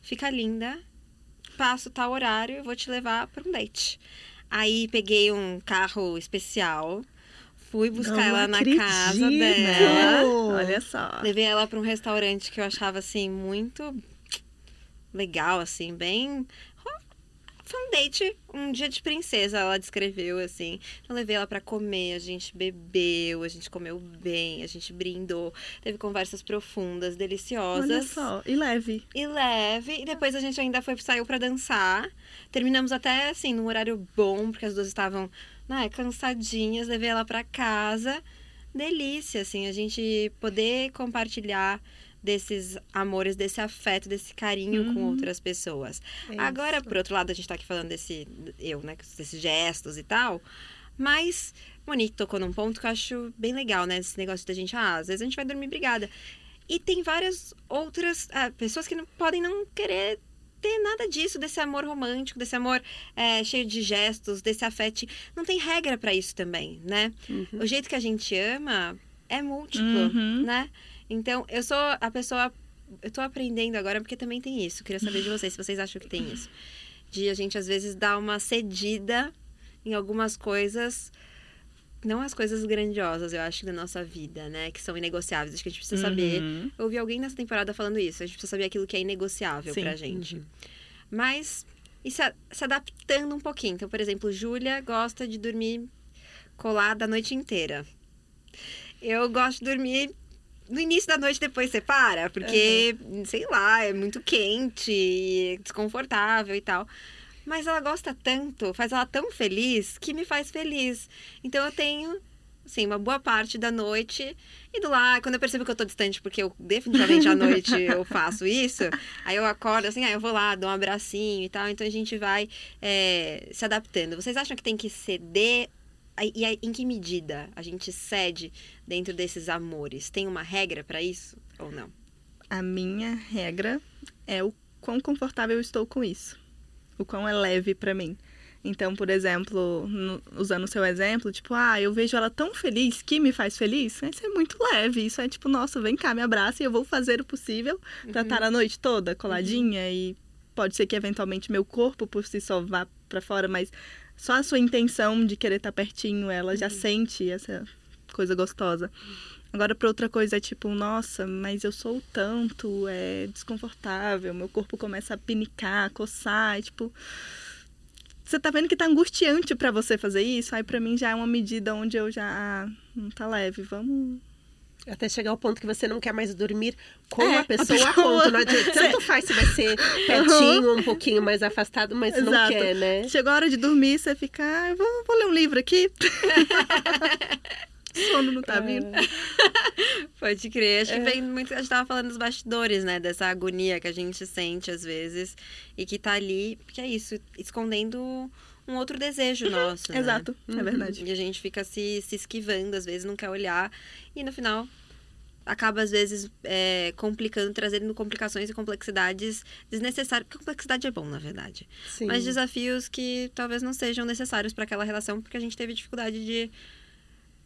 Speaker 1: fica linda, passo tal horário e vou te levar pra um date. Aí peguei um carro especial, fui buscar
Speaker 2: Não
Speaker 1: ela na
Speaker 2: acredito.
Speaker 1: casa
Speaker 3: Né?
Speaker 1: dela.
Speaker 3: Olha só.
Speaker 1: Levei ela pra um restaurante que eu achava assim muito legal, assim, bem foi um date, um dia de princesa, ela descreveu assim. Eu levei ela para comer, a gente bebeu, a gente comeu bem, a gente brindou, teve conversas profundas, deliciosas.
Speaker 3: Olha só, e leve.
Speaker 1: E leve, e depois a gente ainda foi saiu para dançar. Terminamos até assim num horário bom, porque as duas estavam, né, cansadinhas, levei ela para casa. Delícia assim, a gente poder compartilhar desses amores, desse afeto, desse carinho
Speaker 3: Uhum.
Speaker 1: com outras pessoas.
Speaker 2: É
Speaker 1: Agora,
Speaker 2: isso.
Speaker 1: por outro lado, a gente tá aqui falando desse. Eu, né? Desses gestos e tal. Mas Monique tocou num ponto que eu acho bem legal, né? Esse negócio da gente, ah, às vezes a gente vai dormir brigada. E tem várias outras ah, pessoas que não podem não querer ter nada disso, desse amor romântico, desse amor é, cheio de gestos, desse afeto. Não tem regra pra isso também, né? O jeito que a gente ama é múltiplo,
Speaker 3: Uhum.
Speaker 1: né? Então, eu sou a pessoa. Eu tô aprendendo agora porque também tem isso. Queria saber de [laughs] vocês se vocês acham que tem isso. De a gente, às vezes, dar uma cedida em algumas coisas. Não as coisas grandiosas, eu acho, da nossa vida, né? Que são inegociáveis. Acho que a gente precisa saber.
Speaker 3: Uhum.
Speaker 1: Eu ouvi alguém nessa temporada falando isso. A gente precisa saber aquilo que é inegociável
Speaker 3: Sim.
Speaker 1: pra gente. Mas, e se, a- se adaptando um pouquinho. Então, por exemplo, Júlia gosta de dormir colada a noite inteira. Eu gosto de dormir no início da noite depois você para, porque, sei lá, é muito quente, desconfortável e tal. Mas ela gosta tanto, faz ela tão feliz, que me faz feliz. Então eu tenho, assim, uma boa parte da noite indo lá. Quando eu percebo que eu tô distante, porque eu definitivamente à noite [laughs] eu faço isso, aí eu acordo assim, aí eu vou lá, dou um abracinho e tal. Então a gente vai é, se adaptando. Vocês acham que tem que ceder? E em que medida a gente cede dentro desses amores? Tem uma regra pra isso ou não?
Speaker 3: A minha regra é o quão confortável eu estou com isso. O quão é leve pra mim. Então, por exemplo, no- usando o seu exemplo, tipo, ah, eu vejo ela tão feliz que me faz feliz. Isso é muito leve. Isso é tipo, nossa, vem cá, me abraça e eu vou fazer o possível pra estar a noite toda coladinha. E pode ser que eventualmente meu corpo por si só vá pra fora, mas só a sua intenção de querer estar pertinho, ela já sente essa coisa gostosa. Agora, pra outra coisa, é tipo, nossa, mas eu sou tanto, é desconfortável, meu corpo começa a pinicar, coçar, e, tipo. Você tá vendo que tá angustiante pra você fazer isso? Aí pra mim já é uma medida onde eu já. Ah, não tá leve, vamos.
Speaker 2: Até chegar ao ponto que você não quer mais dormir com
Speaker 3: É,
Speaker 2: a pessoa
Speaker 3: a
Speaker 2: a
Speaker 3: pessoa.
Speaker 2: ponto. Não [laughs] adianta. Tanto faz se vai ser [laughs] pertinho ou um pouquinho mais afastado, mas não
Speaker 3: Exato.
Speaker 2: quer, né?
Speaker 3: Chegou a hora de dormir, você fica, ah, eu vou, vou ler um livro aqui. [laughs] [laughs] Sono não tá vindo. [laughs]
Speaker 1: Pode crer. Acho que vem muito. A gente tava falando dos bastidores, né? Dessa agonia que a gente sente às vezes e que tá ali, que é isso, escondendo um outro desejo nosso. né?
Speaker 3: Exato, é verdade.
Speaker 1: E a gente fica se, se esquivando, às vezes não quer olhar. E no final acaba, às vezes, é, complicando, trazendo complicações e complexidades desnecessárias. Porque complexidade é bom, na verdade.
Speaker 2: Sim.
Speaker 1: Mas desafios que talvez não sejam necessários para aquela relação, porque a gente teve dificuldade de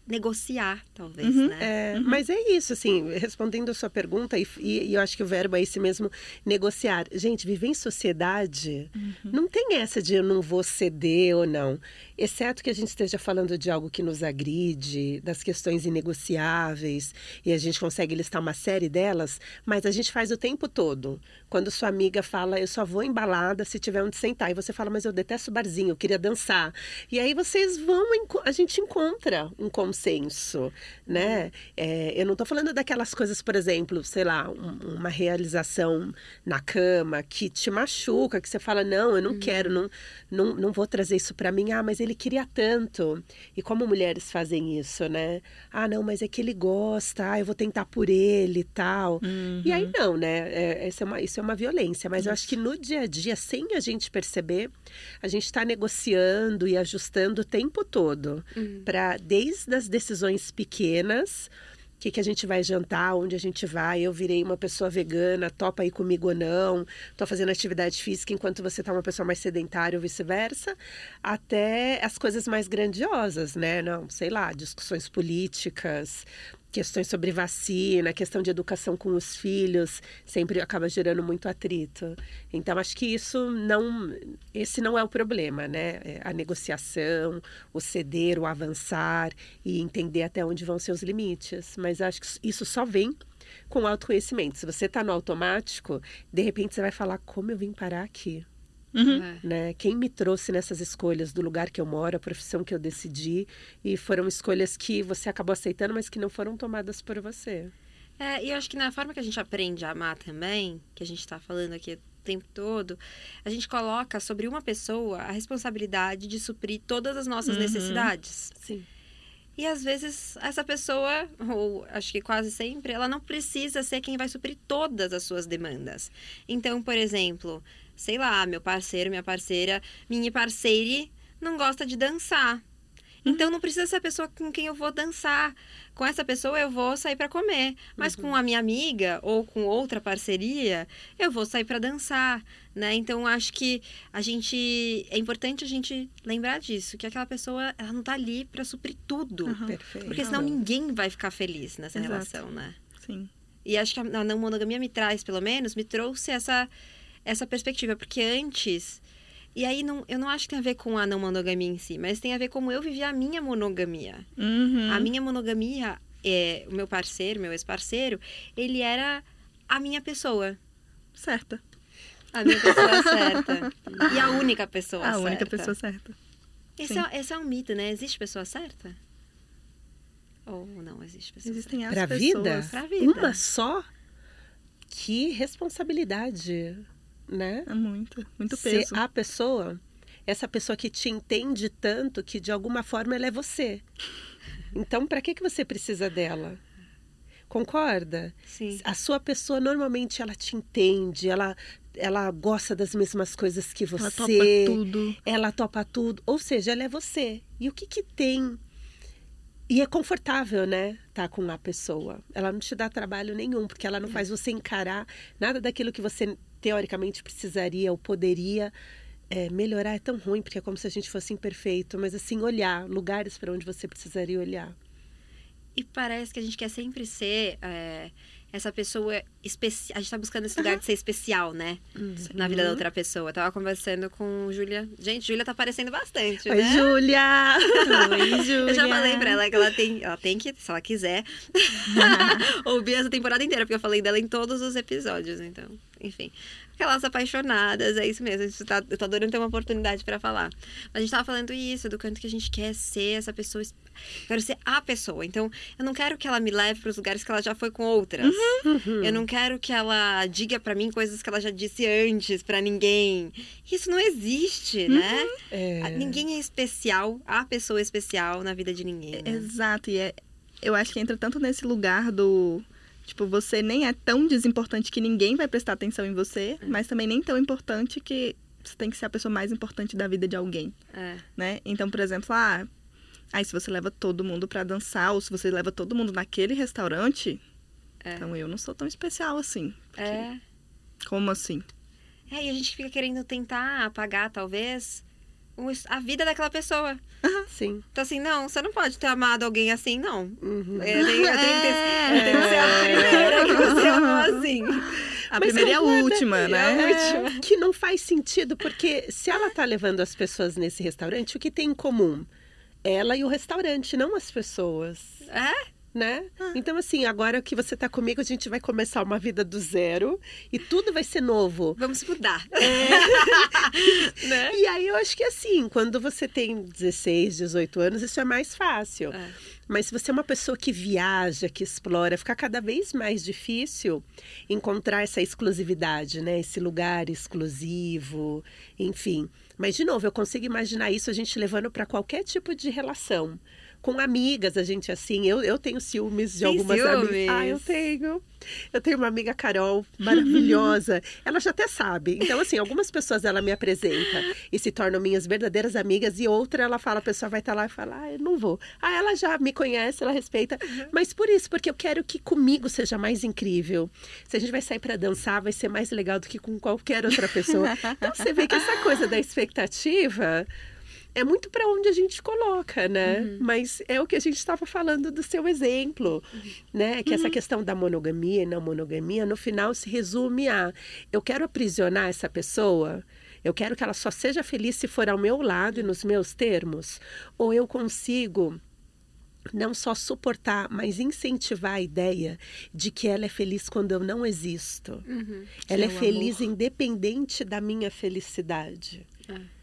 Speaker 1: negociar, talvez,
Speaker 3: Uhum.
Speaker 1: né?
Speaker 2: É, Mas é isso, assim, respondendo a sua pergunta, e, e- e eu acho que o verbo é esse mesmo, negociar. Gente, viver em sociedade não tem essa de eu não vou ceder ou não. Exceto que a gente esteja falando de algo que nos agride, das questões inegociáveis, e a gente consegue listar uma série delas, mas a gente faz o tempo todo. Quando sua amiga fala, eu só vou embalada se tiver onde sentar, e você fala, mas eu detesto barzinho, eu queria dançar. E aí vocês vão, a gente encontra um consenso, né? É, eu não estou falando daquelas coisas, por exemplo, sei lá, um- uma realização na cama que te machuca, que você fala, não, eu não quero, não, não, não vou trazer isso para mim. Ah, mas ele queria tanto. E como mulheres fazem isso, né? Ah, não, mas é que ele gosta, ah, eu vou tentar por ele e tal. E aí não, né? É, essa é uma, isso é uma violência. Mas eu acho que no dia a dia, sem a gente perceber, a gente está negociando e ajustando o tempo todo. Para desde as decisões pequenas. O que, que a gente vai jantar, onde a gente vai, eu virei uma pessoa vegana, topa aí comigo ou não, tô fazendo atividade física enquanto você tá uma pessoa mais sedentária ou vice-versa, até as coisas mais grandiosas, né? Não, sei lá, discussões políticas, questões sobre vacina, questão de educação com os filhos, sempre acaba gerando muito atrito. Então, acho que isso não. Esse não é o problema, né? É A negociação, o ceder, o avançar e entender até onde vão seus limites. Mas acho que isso só vem com autoconhecimento. Se você está no automático, de repente você vai falar: como eu vim parar aqui?
Speaker 3: Uhum.
Speaker 1: É.
Speaker 2: né? Quem me trouxe nessas escolhas do lugar que eu moro, a profissão que eu decidi, e foram escolhas que você acabou aceitando, mas que não foram tomadas por você.
Speaker 1: É, e eu acho que na forma que a gente aprende a amar também, que a gente está falando aqui o tempo todo, a gente coloca sobre uma pessoa a responsabilidade de suprir todas as nossas
Speaker 3: Uhum.
Speaker 1: necessidades.
Speaker 2: Sim.
Speaker 1: E às vezes essa pessoa, ou acho que quase sempre, ela não precisa ser quem vai suprir todas as suas demandas. Então, por exemplo, sei lá, meu parceiro, minha parceira, minha parceire não gosta de dançar. Então não precisa ser a pessoa com quem eu vou dançar. Com essa pessoa eu vou sair para comer, mas com a minha amiga ou com outra parceria, eu vou sair para dançar, né? Então acho que a gente é importante a gente lembrar disso, que aquela pessoa ela não tá ali para suprir tudo.
Speaker 3: Aham.
Speaker 2: Perfeito.
Speaker 1: Porque senão ninguém vai ficar feliz nessa
Speaker 3: Exato.
Speaker 1: relação, né?
Speaker 3: Sim.
Speaker 1: E acho que a não monogamia me traz, pelo menos, me trouxe essa, essa perspectiva. Porque antes. E aí não, eu não acho que tem a ver com a não monogamia em si, mas tem a ver como eu vivi a minha monogamia.
Speaker 3: Uhum.
Speaker 1: A minha monogamia, é, o meu parceiro, meu ex-parceiro, ele era a minha pessoa.
Speaker 3: Certa.
Speaker 1: A minha pessoa [laughs] certa. E a única pessoa
Speaker 3: a
Speaker 1: certa.
Speaker 3: única pessoa certa.
Speaker 1: Esse é, esse é um mito, né? Existe pessoa certa? Ou não existe pessoa
Speaker 3: Existem as
Speaker 2: Pra
Speaker 3: pessoas.
Speaker 2: vida?
Speaker 1: Pra vida.
Speaker 2: Uma só? Que responsabilidade, né?
Speaker 3: É muito, muito
Speaker 2: Ser
Speaker 3: peso.
Speaker 2: a pessoa, essa pessoa que te entende tanto que de alguma forma ela é você. Então, para que que você precisa dela? Concorda?
Speaker 1: Sim.
Speaker 2: A sua pessoa normalmente ela te entende, ela ela gosta das mesmas coisas que você.
Speaker 3: Ela topa tudo.
Speaker 2: ela topa tudo, ou seja, ela é você. E o que que tem? E é confortável, né? Tá com a pessoa. Ela não te dá trabalho nenhum, porque ela não faz você encarar nada daquilo que você teoricamente precisaria ou poderia é, melhorar. É tão ruim, porque é como se a gente fosse imperfeito, mas assim, olhar lugares para onde você precisaria olhar.
Speaker 1: E parece que a gente quer sempre ser é, essa pessoa especial. A gente tá buscando esse lugar de ser especial, né? Na vida da outra pessoa. Eu tava conversando com Júlia. Gente, Júlia tá aparecendo bastante,
Speaker 2: Oi,
Speaker 1: né?
Speaker 2: Júlia! [laughs]
Speaker 3: Oi, Júlia.
Speaker 1: Eu já falei pra ela que ela tem, ela tem que, se ela quiser, [laughs] ouvir essa temporada inteira, porque eu falei dela em todos os episódios, então, enfim. Aquelas apaixonadas, é isso mesmo. A gente tá, eu tô adorando ter uma oportunidade pra falar. Mas a gente tava falando isso, do quanto que a gente quer ser essa pessoa. es- Eu quero ser a pessoa. Então, eu não quero que ela me leve pros lugares que ela já foi com outras. Eu não quero que ela diga pra mim coisas que ela já disse antes pra ninguém. Isso não existe, né?
Speaker 2: É.
Speaker 1: Ninguém é especial, a pessoa é especial na vida de ninguém. né?
Speaker 3: Exato, e é, eu acho que entra tanto nesse lugar do. Tipo, você nem é tão desimportante que ninguém vai prestar atenção em você, mas também nem tão importante que você tem que ser a pessoa mais importante da vida de alguém,
Speaker 1: É.
Speaker 3: né? Então, por exemplo, ah, aí se você leva todo mundo pra dançar, ou se você leva todo mundo naquele restaurante,
Speaker 1: É.
Speaker 3: então eu não sou tão especial assim.
Speaker 1: É.
Speaker 3: Como assim?
Speaker 1: É, e a gente fica querendo tentar apagar, talvez, a vida daquela pessoa.
Speaker 2: Sim.
Speaker 1: Então, assim, não, você não pode ter amado alguém assim, não.
Speaker 2: Uhum.
Speaker 1: É, Eu tenho, eu tenho que ter- eu tenho que ser a primeira que você [laughs] amou assim.
Speaker 3: A
Speaker 2: Mas
Speaker 3: primeira e a última,
Speaker 1: É
Speaker 3: né?
Speaker 1: a [laughs] última.
Speaker 2: Que não faz sentido, porque se ela tá levando as pessoas nesse restaurante, o que tem em comum? Ela e o restaurante, não as pessoas.
Speaker 1: É?
Speaker 2: Né?
Speaker 3: Ah.
Speaker 2: Então, assim, agora que você tá comigo, a gente vai começar uma vida do zero e tudo vai ser novo.
Speaker 1: Vamos mudar. [laughs] né?
Speaker 2: E aí eu acho que assim, quando você tem 16, 18 anos, isso é mais fácil.
Speaker 1: É.
Speaker 2: Mas se você é uma pessoa que viaja, que explora, fica cada vez mais difícil encontrar essa exclusividade, né? Esse lugar exclusivo, enfim. Mas de novo, eu consigo imaginar isso a gente levando para qualquer tipo de relação. Com amigas, a gente assim, eu, eu tenho ciúmes de
Speaker 1: Tem
Speaker 2: algumas
Speaker 1: ciúmes?
Speaker 2: amigas. Ah, eu tenho. Eu tenho uma amiga Carol, maravilhosa. [laughs] ela já até sabe. Então, assim, algumas pessoas ela me apresenta e se tornam minhas verdadeiras amigas, e outra ela fala, a pessoa vai estar lá e fala, ah, eu não vou. Ah, ela já me conhece, ela respeita. Mas por isso, porque eu quero que comigo seja mais incrível. Se a gente vai sair para dançar, vai ser mais legal do que com qualquer outra pessoa. [laughs] Então, você vê que essa coisa da expectativa é muito para onde a gente coloca, né? Mas é o que a gente estava falando do seu exemplo, né? Que essa questão da monogamia e não monogamia, no final se resume a eu quero aprisionar essa pessoa. Eu quero que ela só seja feliz se for ao meu lado e nos meus termos, ou eu consigo não só suportar, mas incentivar a ideia de que ela é feliz quando eu não existo.
Speaker 1: Uhum.
Speaker 2: Ela é,
Speaker 3: é
Speaker 2: feliz
Speaker 3: amor.
Speaker 2: independente da minha felicidade. É,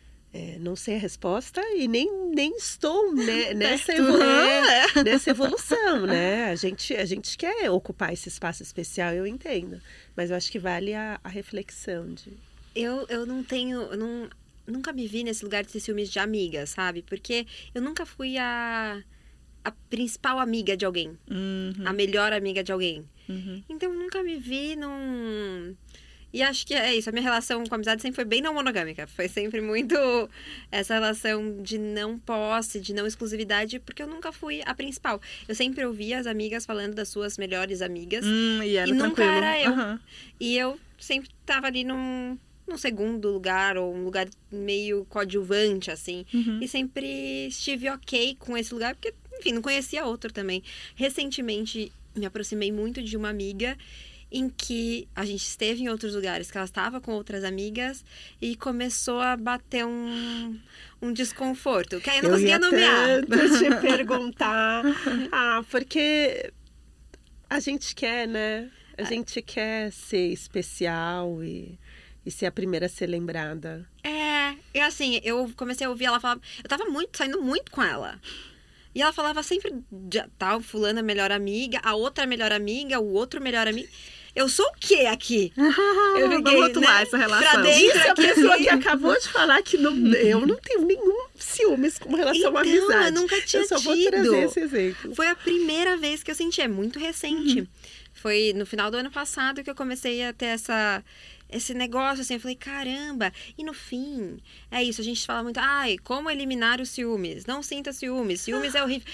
Speaker 2: não sei a resposta e nem, nem estou né, [laughs] nessa,
Speaker 3: Perto.
Speaker 2: evolu- é, nessa evolução, né? A gente, a gente quer ocupar esse espaço especial, eu entendo. Mas eu acho que vale a, a reflexão de.
Speaker 1: Eu, eu não tenho. não, nunca me vi nesse lugar de ter ciúmes de amiga, sabe? Porque eu nunca fui a, a principal amiga de alguém,
Speaker 3: Uhum,
Speaker 1: a melhor amiga de alguém.
Speaker 3: uhum.
Speaker 1: Então eu nunca me vi num. E acho que é isso. A minha relação com a amizade sempre foi bem não monogâmica. Foi sempre muito [laughs] essa relação de não posse, de não exclusividade, porque eu nunca fui a principal. Eu sempre ouvia as amigas falando das suas melhores amigas.
Speaker 3: Hum, e era
Speaker 1: E nunca
Speaker 3: tranquilo.
Speaker 1: era eu.
Speaker 3: Aham.
Speaker 1: E eu sempre tava ali num, num segundo lugar, ou um lugar meio coadjuvante, assim.
Speaker 3: Uhum.
Speaker 1: E sempre estive ok com esse lugar, porque, enfim, não conhecia outro também. Recentemente, me aproximei muito de uma amiga em que a gente esteve em outros lugares, que ela estava com outras amigas e começou a bater um, um desconforto, que aí eu não conseguia
Speaker 2: ia
Speaker 1: nomear.
Speaker 2: tanto [laughs] te perguntar. Ah, porque a gente quer, né? A gente quer ser especial e, e ser a primeira a ser lembrada.
Speaker 1: É, e assim, eu comecei a ouvir ela falar. Eu tava muito, saindo muito com ela. E ela falava sempre de tal, fulana melhor amiga, a outra melhor amiga, o outro melhor amigo. Eu sou o quê aqui? [laughs] Eu fiquei,
Speaker 3: Vamos rotular
Speaker 1: né,
Speaker 3: essa
Speaker 1: pra
Speaker 3: relação.
Speaker 1: dentro.
Speaker 2: Isso é a
Speaker 1: aqui,
Speaker 2: pessoa que acabou de falar que não, eu não tenho nenhum ciúmes com relação à
Speaker 1: Então, eu
Speaker 2: amizade.
Speaker 1: nunca tinha
Speaker 2: eu só vou
Speaker 1: tido.
Speaker 2: trazer esse exemplo.
Speaker 1: Foi a primeira vez que eu senti, é muito recente.
Speaker 3: Uhum.
Speaker 1: Foi no final do ano passado que eu comecei a ter essa esse negócio assim, eu falei, caramba. E no fim, é isso, a gente fala muito, ai, como eliminar os ciúmes? Não sinta ciúmes, ciúmes é horrível.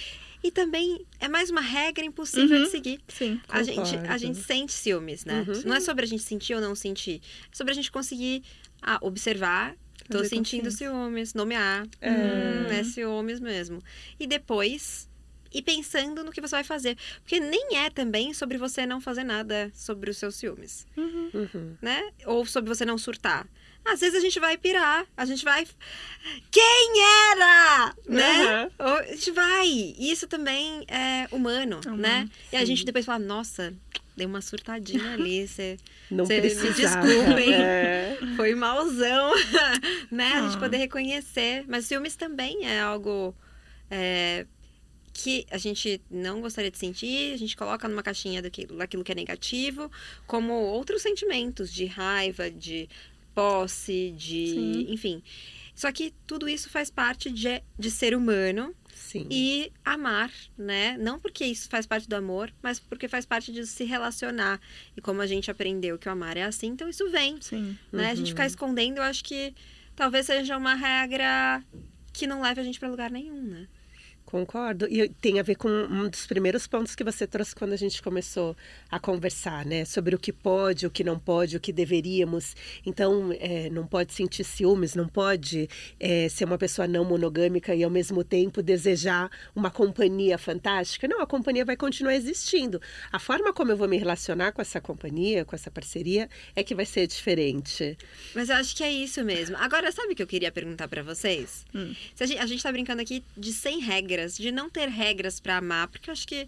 Speaker 1: E também é mais uma regra impossível
Speaker 3: Uhum.
Speaker 1: de seguir.
Speaker 3: Sim.
Speaker 1: A gente, a gente sente ciúmes, né?
Speaker 2: Uhum.
Speaker 1: Não é sobre a gente sentir ou não sentir. É sobre a gente conseguir ah, observar. Tô sentindo ciúmes, nomear.
Speaker 2: É.
Speaker 1: Hum, é ciúmes mesmo. E depois ir pensando no que você vai fazer. Porque nem é também sobre você não fazer nada sobre os seus ciúmes.
Speaker 3: Uhum.
Speaker 1: né? Ou sobre você não surtar. Às vezes a gente vai pirar, a gente vai. Quem era? Né? Ou A gente vai. Isso também é humano,
Speaker 3: É
Speaker 1: né? E a
Speaker 2: sim.
Speaker 1: gente depois fala, nossa, dei uma surtadinha ali, [laughs] você
Speaker 2: Não
Speaker 1: Cê-
Speaker 2: precisava.
Speaker 1: desculpem.
Speaker 2: É. [laughs]
Speaker 1: foi malzão, [laughs] né? A gente
Speaker 3: Ah.
Speaker 1: poder reconhecer. Mas ciúmes também é algo é, que a gente não gostaria de sentir, a gente coloca numa caixinha daquilo, daquilo que é negativo, como outros sentimentos de raiva, de posse, de.
Speaker 3: Sim.
Speaker 1: enfim. Só que tudo isso faz parte de, de ser humano
Speaker 2: Sim.
Speaker 1: e amar, né? Não porque isso faz parte do amor, mas porque faz parte de se relacionar. E como a gente aprendeu que o amar é assim, então isso vem,
Speaker 3: Sim.
Speaker 1: né? A gente
Speaker 2: Uhum.
Speaker 1: ficar escondendo, eu acho que talvez seja uma regra que não leve a gente pra lugar nenhum, né?
Speaker 2: Concordo. E tem a ver com um dos primeiros pontos que você trouxe quando a gente começou a conversar, né? Sobre o que pode, o que não pode, o que deveríamos. Então, é, não pode sentir ciúmes, não pode é, ser uma pessoa não monogâmica e, ao mesmo tempo, desejar uma companhia fantástica. Não, a companhia vai continuar existindo. A forma como eu vou me relacionar com essa companhia, com essa parceria, é que vai ser diferente.
Speaker 1: Mas eu acho que é isso mesmo. Agora, sabe o que eu queria perguntar pra vocês?
Speaker 3: Hum.
Speaker 1: Se a, gente, a gente tá brincando aqui de sem regras, de não ter regras pra amar, porque eu acho que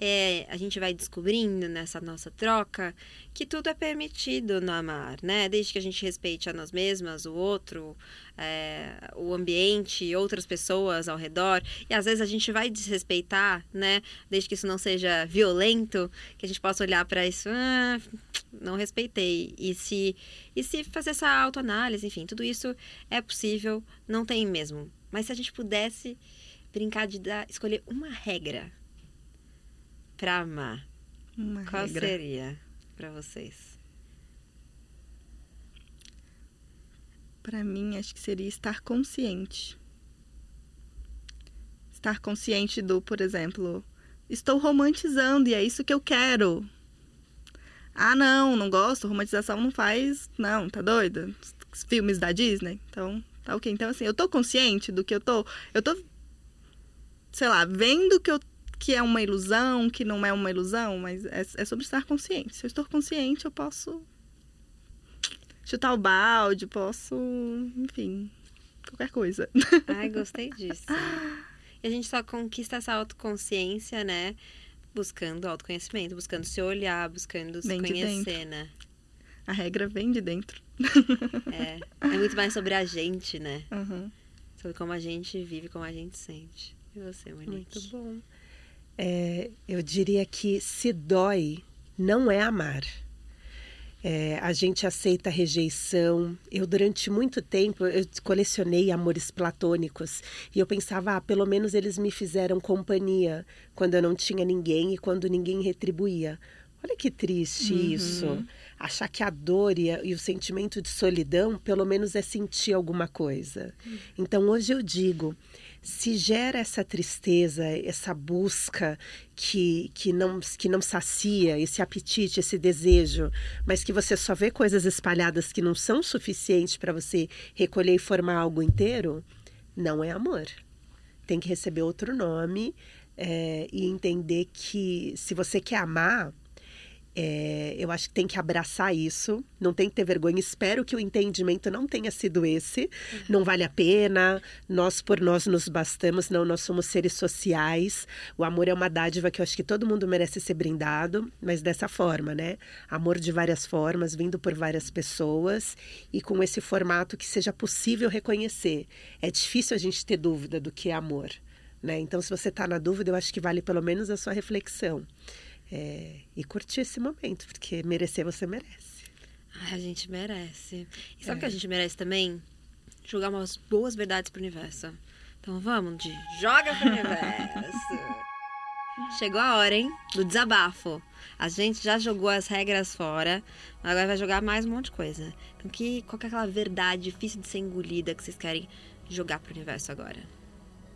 Speaker 1: é, a gente vai descobrindo nessa nossa troca que tudo é permitido no amar, né? Desde que a gente respeite a nós mesmas, o outro, é, o ambiente, outras pessoas ao redor. E às vezes a gente vai desrespeitar, né? Desde que isso não seja violento, que a gente possa olhar pra isso, ah, não respeitei. E se, e se fazer essa autoanálise, enfim, tudo isso é possível, não tem mesmo. Mas se a gente pudesse brincar de dar, escolher uma regra pra amar,
Speaker 3: Uma
Speaker 1: qual
Speaker 3: regra.
Speaker 1: seria pra vocês?
Speaker 3: Pra mim, acho que seria estar consciente. Estar consciente do, por exemplo, estou romantizando e é isso que eu quero. Ah, não, não gosto, romantização não faz. Não, tá doida? Os Filmes da Disney. Então, tá ok. Então, assim, eu tô consciente do que eu tô. Eu tô, sei lá, vendo que, eu, que é uma ilusão, que não é uma ilusão, mas é, é sobre estar consciente. Se eu estou consciente, eu posso chutar o balde, posso, enfim, qualquer coisa. [laughs]
Speaker 1: Ai, gostei disso. E a gente só conquista essa autoconsciência, né? Buscando autoconhecimento, buscando se olhar, buscando se
Speaker 3: de
Speaker 1: conhecer,
Speaker 3: dentro.
Speaker 1: né?
Speaker 3: A regra vem de dentro.
Speaker 1: É. É muito mais sobre a gente, né?
Speaker 3: Uhum.
Speaker 1: Sobre como a gente vive, como a gente sente. E você, Monique?
Speaker 2: Muito bom. É, eu diria que se dói, não é amar. É, a gente aceita a rejeição. Eu, durante muito tempo, eu colecionei amores platônicos. E eu pensava, ah, pelo menos eles me fizeram companhia quando eu não tinha ninguém e quando ninguém retribuía. Olha que triste
Speaker 3: Uhum.
Speaker 2: isso. Achar que a dor e, e o sentimento de solidão, pelo menos, é sentir alguma coisa. Então, hoje eu digo: se gera essa tristeza, essa busca que, que, não, que não sacia, esse apetite, esse desejo, mas que você só vê coisas espalhadas que não são suficientes para você recolher e formar algo inteiro, não é amor. Tem que receber outro nome é, e entender que se você quer amar, é, eu acho que tem que abraçar isso, não tem que ter vergonha. Espero que o entendimento não tenha sido esse. Não vale a pena, nós por nós nos bastamos, não, nós somos seres sociais. O amor é uma dádiva que eu acho que todo mundo merece ser brindado, mas dessa forma, né? Amor de várias formas, vindo por várias pessoas e com esse formato que seja possível reconhecer. É difícil a gente ter dúvida do que é amor. Né? Então, se você está na dúvida, eu acho que vale pelo menos a sua reflexão. É, e curtir esse momento, porque merecer você merece.
Speaker 1: Ai, a gente merece. E sabe o
Speaker 2: É.
Speaker 1: que a gente merece também? Jogar umas boas verdades pro universo. Então vamos de joga pro universo. [laughs] Chegou a hora, hein? Do desabafo. A gente já jogou as regras fora, mas agora vai jogar mais um monte de coisa. Então, que, qual que é aquela verdade difícil de ser engolida que vocês querem jogar pro universo agora?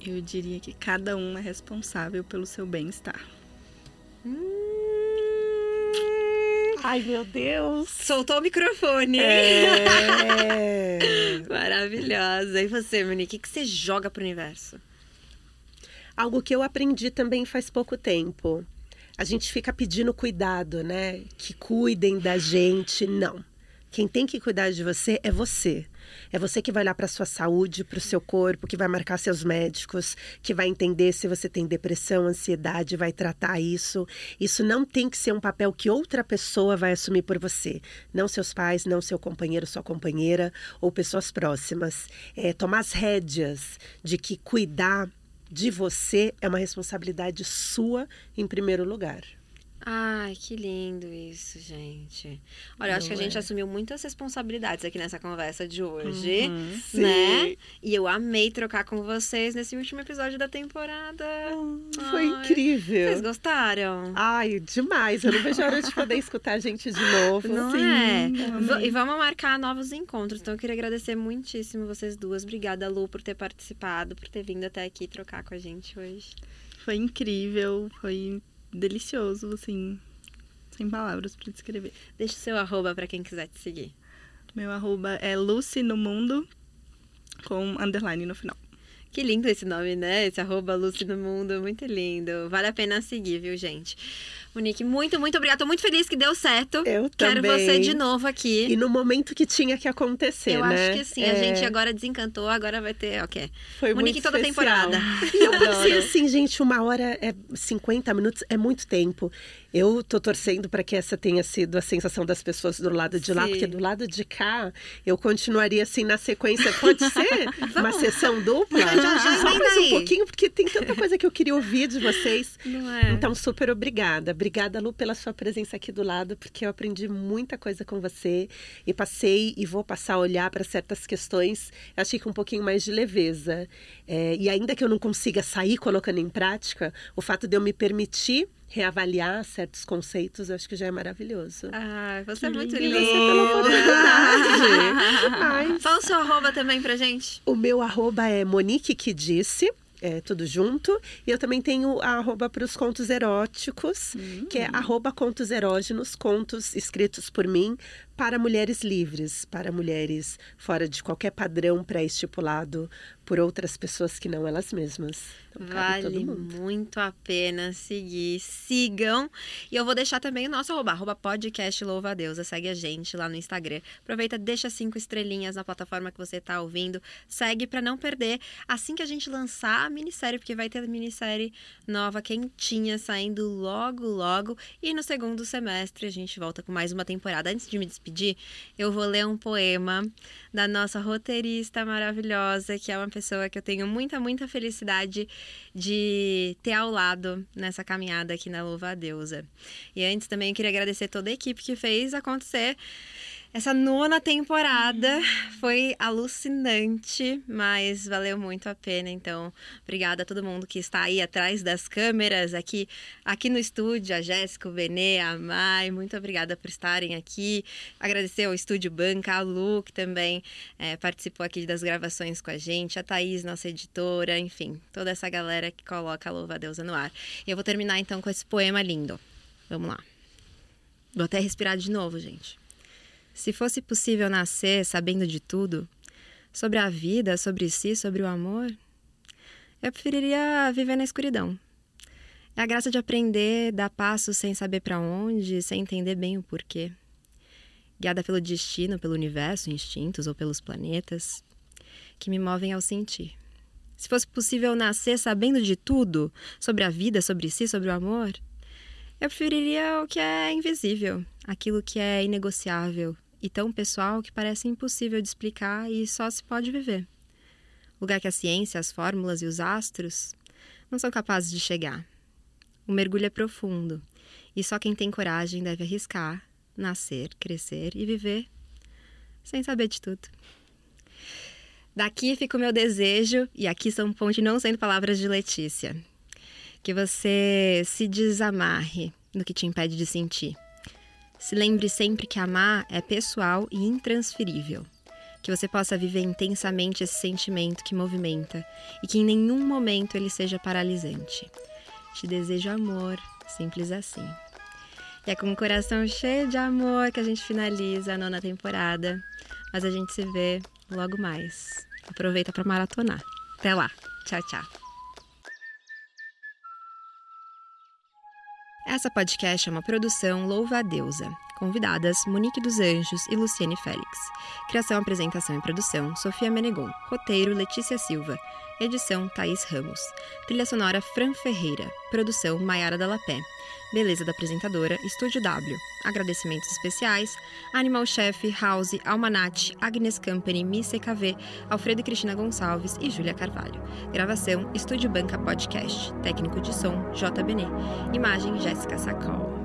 Speaker 3: Eu diria que cada um é responsável pelo seu bem-estar.
Speaker 2: Ai, meu Deus!
Speaker 1: Soltou o microfone.
Speaker 2: É... [laughs]
Speaker 1: Maravilhosa. E você, Monique, o que você joga pro universo?
Speaker 2: Algo que eu aprendi também faz pouco tempo. A gente fica pedindo cuidado, né? Que cuidem da gente. Não. Quem tem que cuidar de você é você. É você que vai olhar para sua saúde, para o seu corpo, que vai marcar seus médicos, que vai entender se você tem depressão, ansiedade, vai tratar isso. Isso não tem que ser um papel que outra pessoa vai assumir por você. Não seus pais, não seu companheiro, sua companheira ou pessoas próximas. É tomar as rédeas de que cuidar de você é uma responsabilidade sua em primeiro lugar.
Speaker 1: Ai, que lindo isso, gente. Olha, eu acho que a gente
Speaker 2: é?
Speaker 1: assumiu muitas responsabilidades aqui nessa conversa de hoje,
Speaker 3: Uhum.
Speaker 1: né? E eu amei trocar com vocês nesse último episódio da temporada.
Speaker 2: Foi
Speaker 1: Ai,
Speaker 2: incrível.
Speaker 1: Vocês gostaram?
Speaker 2: Ai, demais. Eu não vejo a hora de poder escutar a gente de novo.
Speaker 1: Não
Speaker 3: sim,
Speaker 1: é? E vamos marcar novos encontros. Então eu queria agradecer muitíssimo vocês duas. Obrigada, Lu, por ter participado, por ter vindo até aqui trocar com a gente hoje.
Speaker 3: Foi incrível, foi delicioso, assim, sem palavras pra descrever.
Speaker 1: Deixa o seu arroba pra quem quiser te seguir.
Speaker 3: Meu arroba é Lucy no Mundo, com underline no final.
Speaker 1: Que lindo esse nome, né? Esse arroba Lucy no Mundo, muito lindo. Vale a pena seguir, viu, gente? Monique, muito, muito obrigada. Tô muito feliz que deu certo.
Speaker 2: Eu
Speaker 1: Quero
Speaker 2: também.
Speaker 1: você de novo aqui.
Speaker 2: E no momento que tinha que acontecer,
Speaker 1: Eu
Speaker 2: né?
Speaker 1: acho que sim, a
Speaker 2: É,
Speaker 1: gente agora desencantou, agora vai ter, ok.
Speaker 2: foi
Speaker 1: Monique
Speaker 2: muito
Speaker 1: toda
Speaker 2: especial.
Speaker 1: temporada.
Speaker 2: E [laughs] eu pensei assim, gente, uma hora é 50 minutos, é muito tempo. Eu tô torcendo para que essa tenha sido a sensação das pessoas do lado de lá,
Speaker 1: Sim.
Speaker 2: porque do lado de cá eu continuaria assim na sequência. Pode ser [laughs] uma sessão dupla?
Speaker 1: Já, já, já
Speaker 2: Só mais um pouquinho, porque tem tanta coisa que eu queria ouvir de vocês.
Speaker 1: Não é?
Speaker 2: Então, super obrigada. Obrigada, Lu, pela sua presença aqui do lado, porque eu aprendi muita coisa com você e passei e vou passar a olhar para certas questões, achei que com um pouquinho mais de leveza. É, e ainda que eu não consiga sair colocando em prática, o fato de eu me permitir reavaliar certos conceitos, eu acho que já é maravilhoso.
Speaker 1: Ai, você é
Speaker 3: Que
Speaker 1: muito
Speaker 3: lindo.
Speaker 1: linda. [laughs]
Speaker 2: Ai,
Speaker 1: Fala o seu arroba também pra gente.
Speaker 2: O meu arroba é Monique que disse. É, tudo junto. E eu também tenho a arroba para os contos eróticos, que é arroba contos erógenos, contos escritos por mim para mulheres livres, para mulheres fora de qualquer padrão pré-estipulado por outras pessoas que não elas mesmas.
Speaker 1: Então, vale muito a pena seguir. Sigam. E eu vou deixar também o nosso arroba, arroba podcast Louva a Deus. Segue a gente lá no Instagram. Aproveita, deixa cinco estrelinhas na plataforma que você está ouvindo. Segue para não perder assim que a gente lançar a minissérie, porque vai ter minissérie nova, quentinha, saindo logo, logo. E no segundo semestre a gente volta com mais uma temporada. Antes de me despedir, eu vou ler um poema da nossa roteirista maravilhosa, que é uma pessoa que eu tenho muita, muita felicidade de ter ao lado nessa caminhada aqui na Louva a Deusa. E antes também eu queria agradecer toda a equipe que fez acontecer essa nona temporada foi alucinante, mas valeu muito a pena. Então, obrigada a todo mundo que está aí atrás das câmeras, aqui, aqui no estúdio, a Jéssica, o Benê, a Mai, muito obrigada por estarem aqui. Agradecer ao Estúdio Banca, a Lu, que também é, participou aqui das gravações com a gente, a Thaís, nossa editora, enfim, toda essa galera que coloca a Louva a Deusa no ar. E eu vou terminar então com esse poema lindo. Vamos lá. Vou até respirar de novo, gente. Se fosse possível nascer sabendo de tudo, sobre a vida, sobre si, sobre o amor, eu preferiria viver na escuridão. É a graça de aprender, dar passos sem saber para onde, sem entender bem o porquê. Guiada pelo destino, pelo universo, instintos ou pelos planetas, que me movem ao sentir. Se fosse possível nascer sabendo de tudo, sobre a vida, sobre si, sobre o amor, eu preferiria o que é invisível, aquilo que é inegociável, e tão pessoal que parece impossível de explicar e só se pode viver. Lugar que a ciência, as fórmulas e os astros não são capazes de chegar. O mergulho é profundo e só quem tem coragem deve arriscar, nascer, crescer e viver sem saber de tudo. Daqui fica o meu desejo, e aqui são ponte não sendo palavras de Letícia. Que você se desamarre no que te impede de sentir se lembre sempre que amar é pessoal e intransferível. Que você possa viver intensamente esse sentimento que movimenta e que em nenhum momento ele seja paralisante. Te desejo amor, simples assim. E é com o coração cheio de amor que a gente finaliza a nona temporada. Mas a gente se vê logo mais. Aproveita para maratonar. Até lá. Tchau, tchau. Essa podcast é uma produção Louva a Deusa. Convidadas Monique dos Anjos e Luciene Félix. Criação, apresentação e produção Sofia Menegon. Roteiro Letícia Silva. Edição Thaís Ramos. Trilha sonora Fran Ferreira. Produção Maiara Dalapé. Beleza da apresentadora Estúdio W. Agradecimentos especiais Animal Chef, House, Almanat, Agnes Company, Miss CKV, Alfredo e Cristina Gonçalves e Júlia Carvalho. Gravação Estúdio Banca Podcast. Técnico de som J. Imagem Jéssica Sacol.